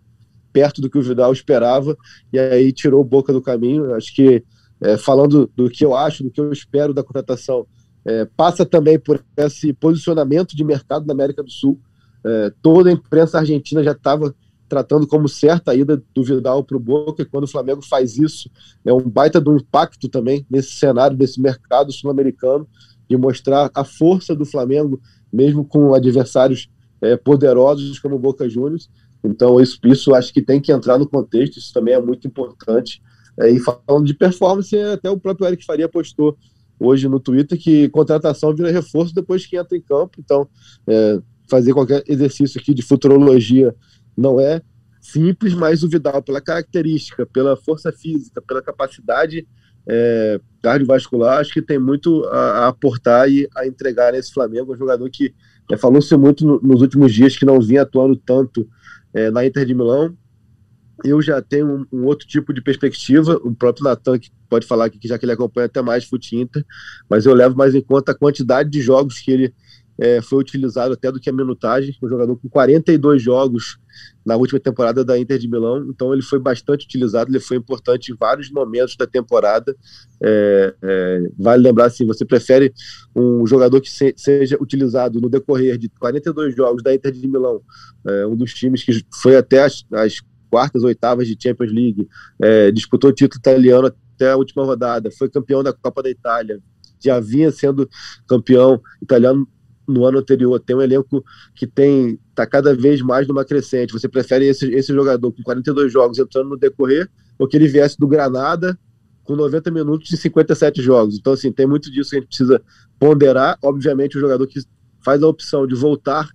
perto do que o Vidal esperava, e aí tirou Boca do caminho. Acho que é, falando do que eu acho, do que eu espero da contratação, é, passa também por esse posicionamento de mercado na América do Sul. É, toda a imprensa argentina já estava tratando como certa a ida do Vidal para o Boca, e quando o Flamengo faz isso, é um baita do impacto também nesse cenário, desse mercado sul-americano, de mostrar a força do Flamengo, mesmo com adversários é, poderosos como o Boca Juniors. Então, isso, isso acho que tem que entrar no contexto, isso também é muito importante. É, e falando de performance, até o próprio Eric Faria postou hoje no Twitter que contratação vira reforço depois que entra em campo. Então, é, fazer qualquer exercício aqui de futurologia não é simples, mas o Vidal, pela característica, pela força física, pela capacidade é, cardiovascular, acho que tem muito a, a aportar e a entregar nesse Flamengo. Um jogador que é, falou-se muito no, nos últimos dias que não vinha atuando tanto é, na Inter de Milão. Eu já tenho um, um, outro tipo de perspectiva. O próprio Natan que pode falar aqui, já que ele acompanha até mais Fute Inter, mas eu levo mais em conta a quantidade de jogos que ele é, foi utilizado até do que a minutagem. Um jogador com 42 jogos na última temporada da Inter de Milão, então ele foi bastante utilizado, ele foi importante em vários momentos da temporada. É, é, vale lembrar assim, você prefere um jogador que se, seja utilizado no decorrer de 42 jogos da Inter de Milão, é, um dos times que foi até as, as quartas, oitavas de Champions League, é, disputou o título italiano até a última rodada, foi campeão da Copa da Itália, já vinha sendo campeão italiano no ano anterior, tem um elenco que tem está cada vez mais numa crescente. Você prefere esse, esse jogador com 42 jogos entrando no decorrer ou que ele viesse do Granada com 90 minutos de 57 jogos? Então, assim, tem muito disso que a gente precisa ponderar. Obviamente, o jogador que faz a opção de voltar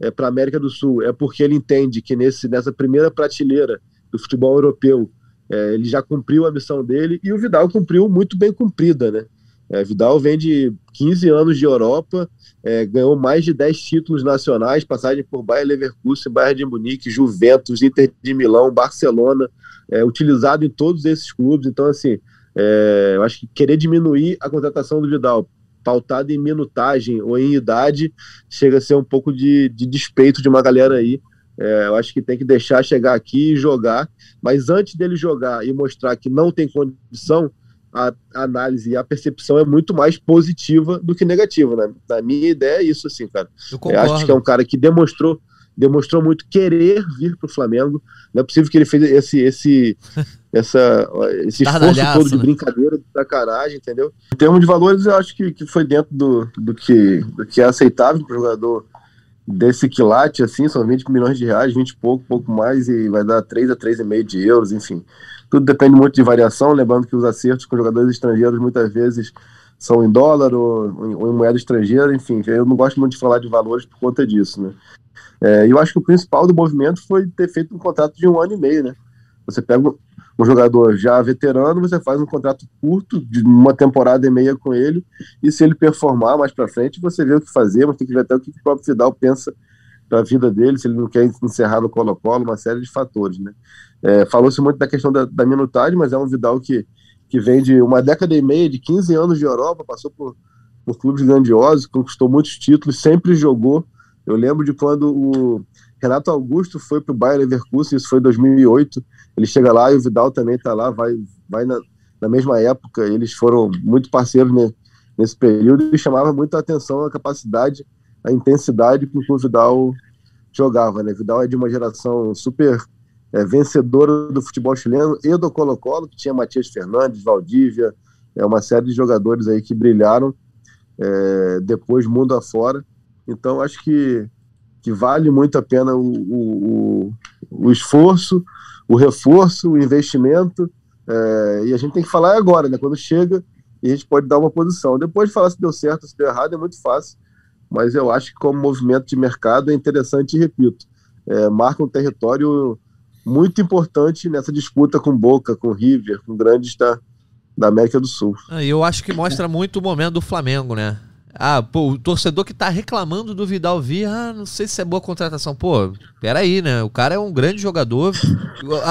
é, para a América do Sul é porque ele entende que nesse, nessa primeira prateleira do futebol europeu é, ele já cumpriu a missão dele e o Vidal cumpriu muito bem cumprida, né? É, Vidal vem de 15 anos de Europa, é, ganhou mais de 10 títulos nacionais, passagem por Bayern Leverkusen, Bayern de Munique, Juventus, Inter de Milão, Barcelona, é, utilizado em todos esses clubes. Então, assim, eu acho que querer diminuir a contratação do Vidal, pautada em minutagem ou em idade, chega a ser um pouco de, de despeito de uma galera aí. É, eu acho que tem que deixar chegar aqui e jogar, mas antes dele jogar e mostrar que não tem condição, a, análise e a percepção é muito mais positiva do que negativa, né? Na minha ideia é isso, assim, cara. Eu, eu acho que é um cara que demonstrou demonstrou muito querer vir para o Flamengo. Não é possível que ele fez esse esse essa esse esforço todo de né? brincadeira, de sacanagem, entendeu? Em termos de valores, eu acho que, que foi dentro do, do, que, do que é aceitável para o jogador desse quilate, assim, são 20 milhões de reais, 20 e pouco, pouco mais, e vai dar 3 a 3,5 de euros, enfim. Tudo depende muito de variação, lembrando que os acertos com jogadores estrangeiros muitas vezes são em dólar ou, ou em moeda estrangeira, enfim, eu não gosto muito de falar de valores por conta disso, né? É, eu acho que o principal do movimento foi ter feito um contrato de um ano e meio, né? Você pega um jogador já veterano, você faz um contrato curto, de uma temporada e meia com ele, e se ele performar mais para frente, você vê o que fazer, mas tem que ver até o que o próprio Vidal pensa da vida dele, se ele não quer encerrar no Colo-Colo, uma série de fatores, né? É, Falou-se muito da questão da, da, minutagem, mas é um Vidal que, que vem de uma década e meia, de 15 anos de Europa, passou por, por clubes grandiosos, conquistou muitos títulos, sempre jogou. Eu lembro de quando o Renato Augusto foi para o Bayern Leverkusen, isso foi em 2008, ele chega lá e o Vidal também está lá, vai, vai na, na, mesma época, eles foram muito parceiros né, nesse período e chamava muito a atenção a capacidade, a intensidade com que o Vidal jogava. Né? Vidal é de uma geração super é, vencedora do futebol chileno e do Colo-Colo, que tinha Matias Fernandes, Valdívia, é uma série de jogadores aí que brilharam é, depois mundo afora. Então acho que, que vale muito a pena o, o, o, esforço, o reforço, o investimento. É, e a gente tem que falar agora, né? Quando chega, e a gente pode dar uma posição. Depois de falar se deu certo, se deu errado, é muito fácil. Mas eu acho que, como movimento de mercado, é interessante e repito. É, marca um território muito importante nessa disputa com Boca, com River, com grandes da, da América do Sul. Ah, eu acho que mostra muito o momento do Flamengo, né? Ah, pô, o torcedor que tá reclamando do Vidal vir, ah, não sei se é boa contratação. Pô, peraí, né? O cara é um grande jogador.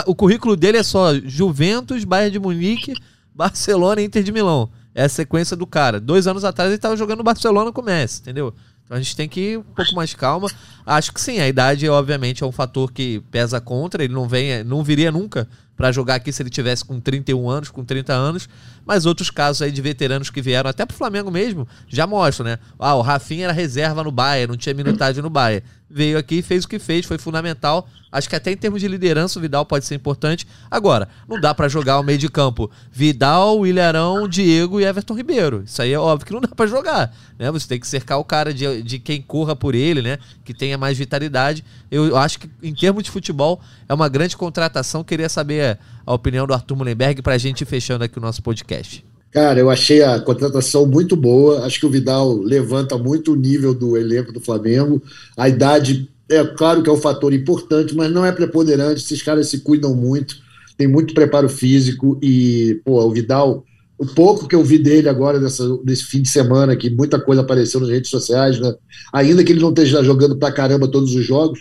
O, currículo dele é só Juventus, Bayern de Munique, Barcelona e Inter de Milão. É a sequência do cara. Dois anos atrás ele tava jogando Barcelona com o Messi, entendeu? Então a gente tem que ir um pouco mais calma. Acho que sim, a idade, obviamente, é um fator que pesa contra. Ele não vem, não viria nunca para jogar aqui se ele tivesse com 31 anos, com 30 anos. Mas outros casos aí de veteranos que vieram, até pro Flamengo mesmo, já mostram, né? Ah, o Rafinha era reserva no Bayern, não tinha minutagem no Bayern. Veio aqui, fez o que fez, foi fundamental. Acho que até em termos de liderança o Vidal pode ser importante. Agora, não dá para jogar o meio de campo Vidal, Ilharão, Diego e Everton Ribeiro. Isso aí é óbvio que não dá para jogar, né? Você tem que cercar o cara de, de quem corra por ele, né? Que tenha mais vitalidade. Eu acho que em termos de futebol é uma grande contratação. Queria saber a opinião do Arthur Mullenberg para a gente ir fechando aqui o nosso podcast. Cara, eu achei a contratação muito boa. Acho que o Vidal levanta muito o nível do elenco do Flamengo. A idade, é claro que é um fator importante, mas não é preponderante. Esses caras se cuidam muito, tem muito preparo físico e, pô, o Vidal, o pouco que eu vi dele agora nessa, nesse fim de semana, que muita coisa apareceu nas redes sociais, né? Ainda que ele não esteja jogando pra caramba todos os jogos,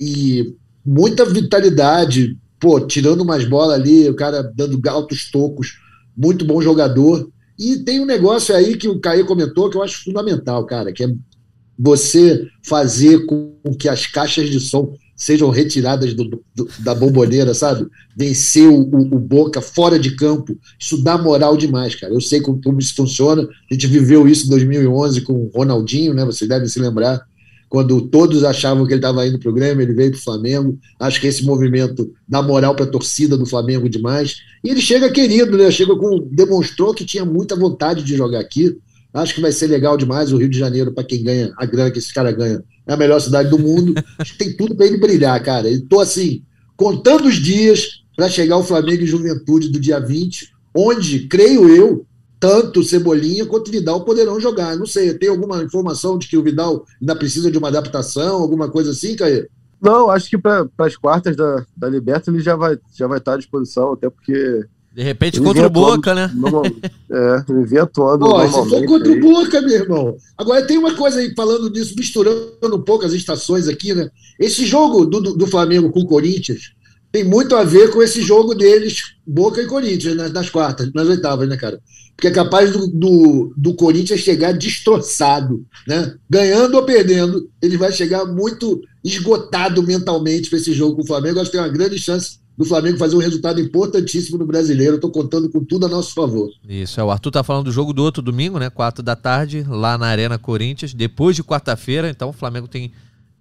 e muita vitalidade, pô, tirando umas bolas ali, o cara dando altos tocos, muito bom jogador. E tem um negócio aí que o Caio comentou que eu acho fundamental, cara, que é você fazer com que as caixas de som sejam retiradas do, do, da bomboneira, sabe? Vencer o, o, Boca fora de campo, isso dá moral demais, cara. Eu sei como, como isso funciona, a gente viveu isso em 2011 com o Ronaldinho, né? Vocês devem se lembrar quando todos achavam que ele estava indo para o Grêmio, ele veio para o Flamengo. Acho que esse movimento dá moral para a torcida do Flamengo demais. E ele chega querido, né? Chega com. demonstrou que tinha muita vontade de jogar aqui. Acho que vai ser legal demais o Rio de Janeiro, para quem ganha a grana que esse cara ganha. É a melhor cidade do mundo. Acho que tem tudo para ele brilhar, cara. Estou assim, contando os dias para chegar o Flamengo e Juventude do dia 20, onde, creio eu, tanto Cebolinha quanto Vidal poderão jogar. Não sei, tem alguma informação de que o Vidal ainda precisa de uma adaptação, alguma coisa assim, Caio? Não, acho que para as quartas da, da Liberta ele já vai, já vai estar à disposição, até porque. De repente contra o Boca, né? Normal, é, ele vem atuando. Pô, se for contra o Boca, meu irmão. Agora tem uma coisa aí, falando nisso, misturando um pouco as estações aqui, né? Esse jogo do, do Flamengo com o Corinthians, tem muito a ver com esse jogo deles, Boca e Corinthians, nas, nas quartas, nas oitavas, né, cara? Porque é capaz do, do, do, Corinthians chegar destroçado, né? Ganhando ou perdendo, ele vai chegar muito esgotado mentalmente para esse jogo com o Flamengo. Acho que tem uma grande chance do Flamengo fazer um resultado importantíssimo no brasileiro. Estou contando com tudo a nosso favor. Isso, é. O Arthur tá falando do jogo do outro domingo, né? Quatro da tarde, lá na Arena Corinthians, depois de quarta-feira. Então o Flamengo tem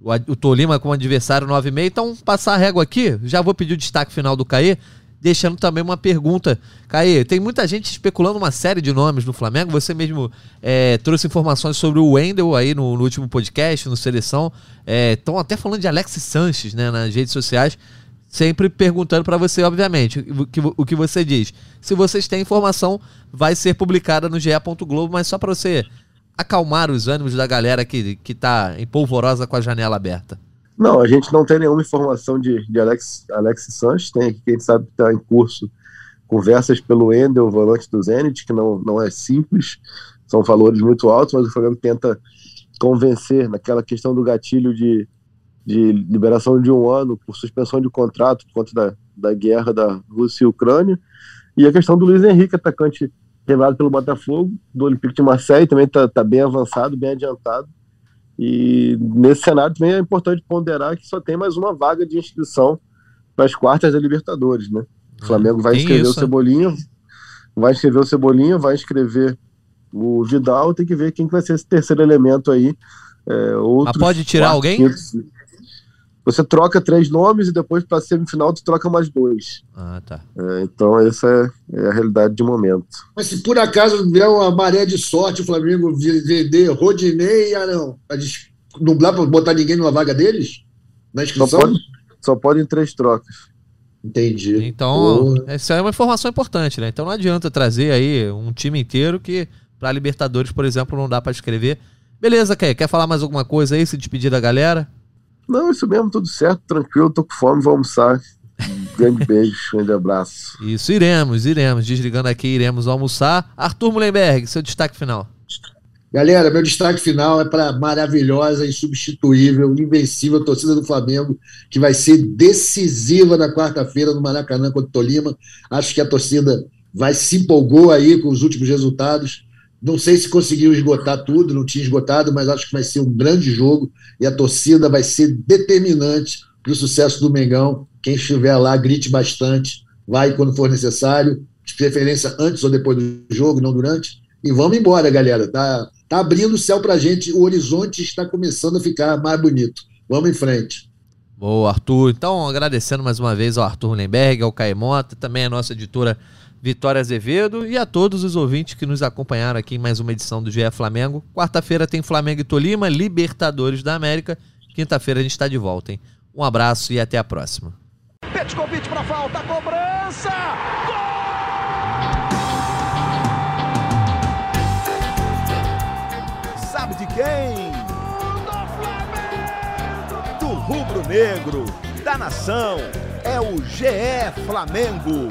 o, o Tolima como adversário 9 e meia. Então, passar a régua aqui, já vou pedir o destaque final do Caê deixando também uma pergunta. Caê, tem muita gente especulando uma série de nomes no Flamengo. Você mesmo é, trouxe informações sobre o Wendel aí no, no último podcast, no Seleção. Estão é, até falando de Alex Sanches né, nas redes sociais. Sempre perguntando para você, obviamente, o que, o que você diz. Se vocês têm informação, vai ser publicada no GE. Globo, mas só para você acalmar os ânimos da galera que, que tá em polvorosa com a janela aberta. Não, a gente não tem nenhuma informação de, de Alex, Alex Sanches, tem aqui quem sabe está em curso conversas pelo Endel, volante do Zenit, que não, não é simples, são valores muito altos, mas o Flamengo tenta convencer naquela questão do gatilho de, de liberação de um ano por suspensão de contrato por conta da, da guerra da Rússia e Ucrânia, e a questão do Luiz Henrique, atacante revelado pelo Botafogo, do Olympique de Marseille, também está tá bem avançado, bem adiantado, e nesse cenário também é importante ponderar que só tem mais uma vaga de inscrição para as quartas da Libertadores, né? O Flamengo vai inscrever o Cebolinha, vai inscrever o Cebolinha, vai inscrever o Vidal, tem que ver quem vai ser esse terceiro elemento aí. É, Mas pode tirar alguém? Quintos, você troca três nomes e depois para semifinal tu troca mais dois. Ah, tá. É, então essa é, é, a realidade de momento. Mas se por acaso vier uma maré de sorte o Flamengo vender Rodinei e Arão, para nublar para botar ninguém numa vaga deles? Na inscrição? Só pode, só pode em três trocas. Entendi. Então, Porra. essa é uma informação importante, né? Então não adianta trazer aí um time inteiro que para Libertadores, por exemplo, não dá para escrever. Beleza, Kay, quer falar mais alguma coisa aí, se despedir da galera? Não, isso mesmo, tudo certo, tranquilo, tô com fome, vou almoçar. grande beijo, grande abraço. Isso, iremos, iremos. Desligando aqui, iremos almoçar. Arthur Mullenberg, seu destaque final. Galera, meu destaque final é para a maravilhosa, insubstituível, invencível torcida do Flamengo, que vai ser decisiva na quarta-feira no Maracanã contra o Tolima. Acho que a torcida vai se empolgou aí com os últimos resultados. Não sei se conseguiu esgotar tudo, não tinha esgotado, mas acho que vai ser um grande jogo e a torcida vai ser determinante para o sucesso do Mengão. Quem estiver lá, grite bastante, vai quando for necessário, de preferência antes ou depois do jogo, não durante. E vamos embora, galera. Tá, tá abrindo o céu para a gente, o horizonte está começando a ficar mais bonito. Vamos em frente. Boa, Arthur. Então, agradecendo mais uma vez ao Arthur Lemberg, ao Caemota, também a nossa editora Vitória Azevedo e a todos os ouvintes que nos acompanharam aqui em mais uma edição do GE Flamengo. Quarta-feira tem Flamengo e Tolima, Libertadores da América. Quinta-feira a gente está de volta, hein? Um abraço e até a próxima. Petkovic para falta, cobrança! Gol! Sabe de quem? Do Flamengo! Do rubro-negro, da nação, é o GE Flamengo.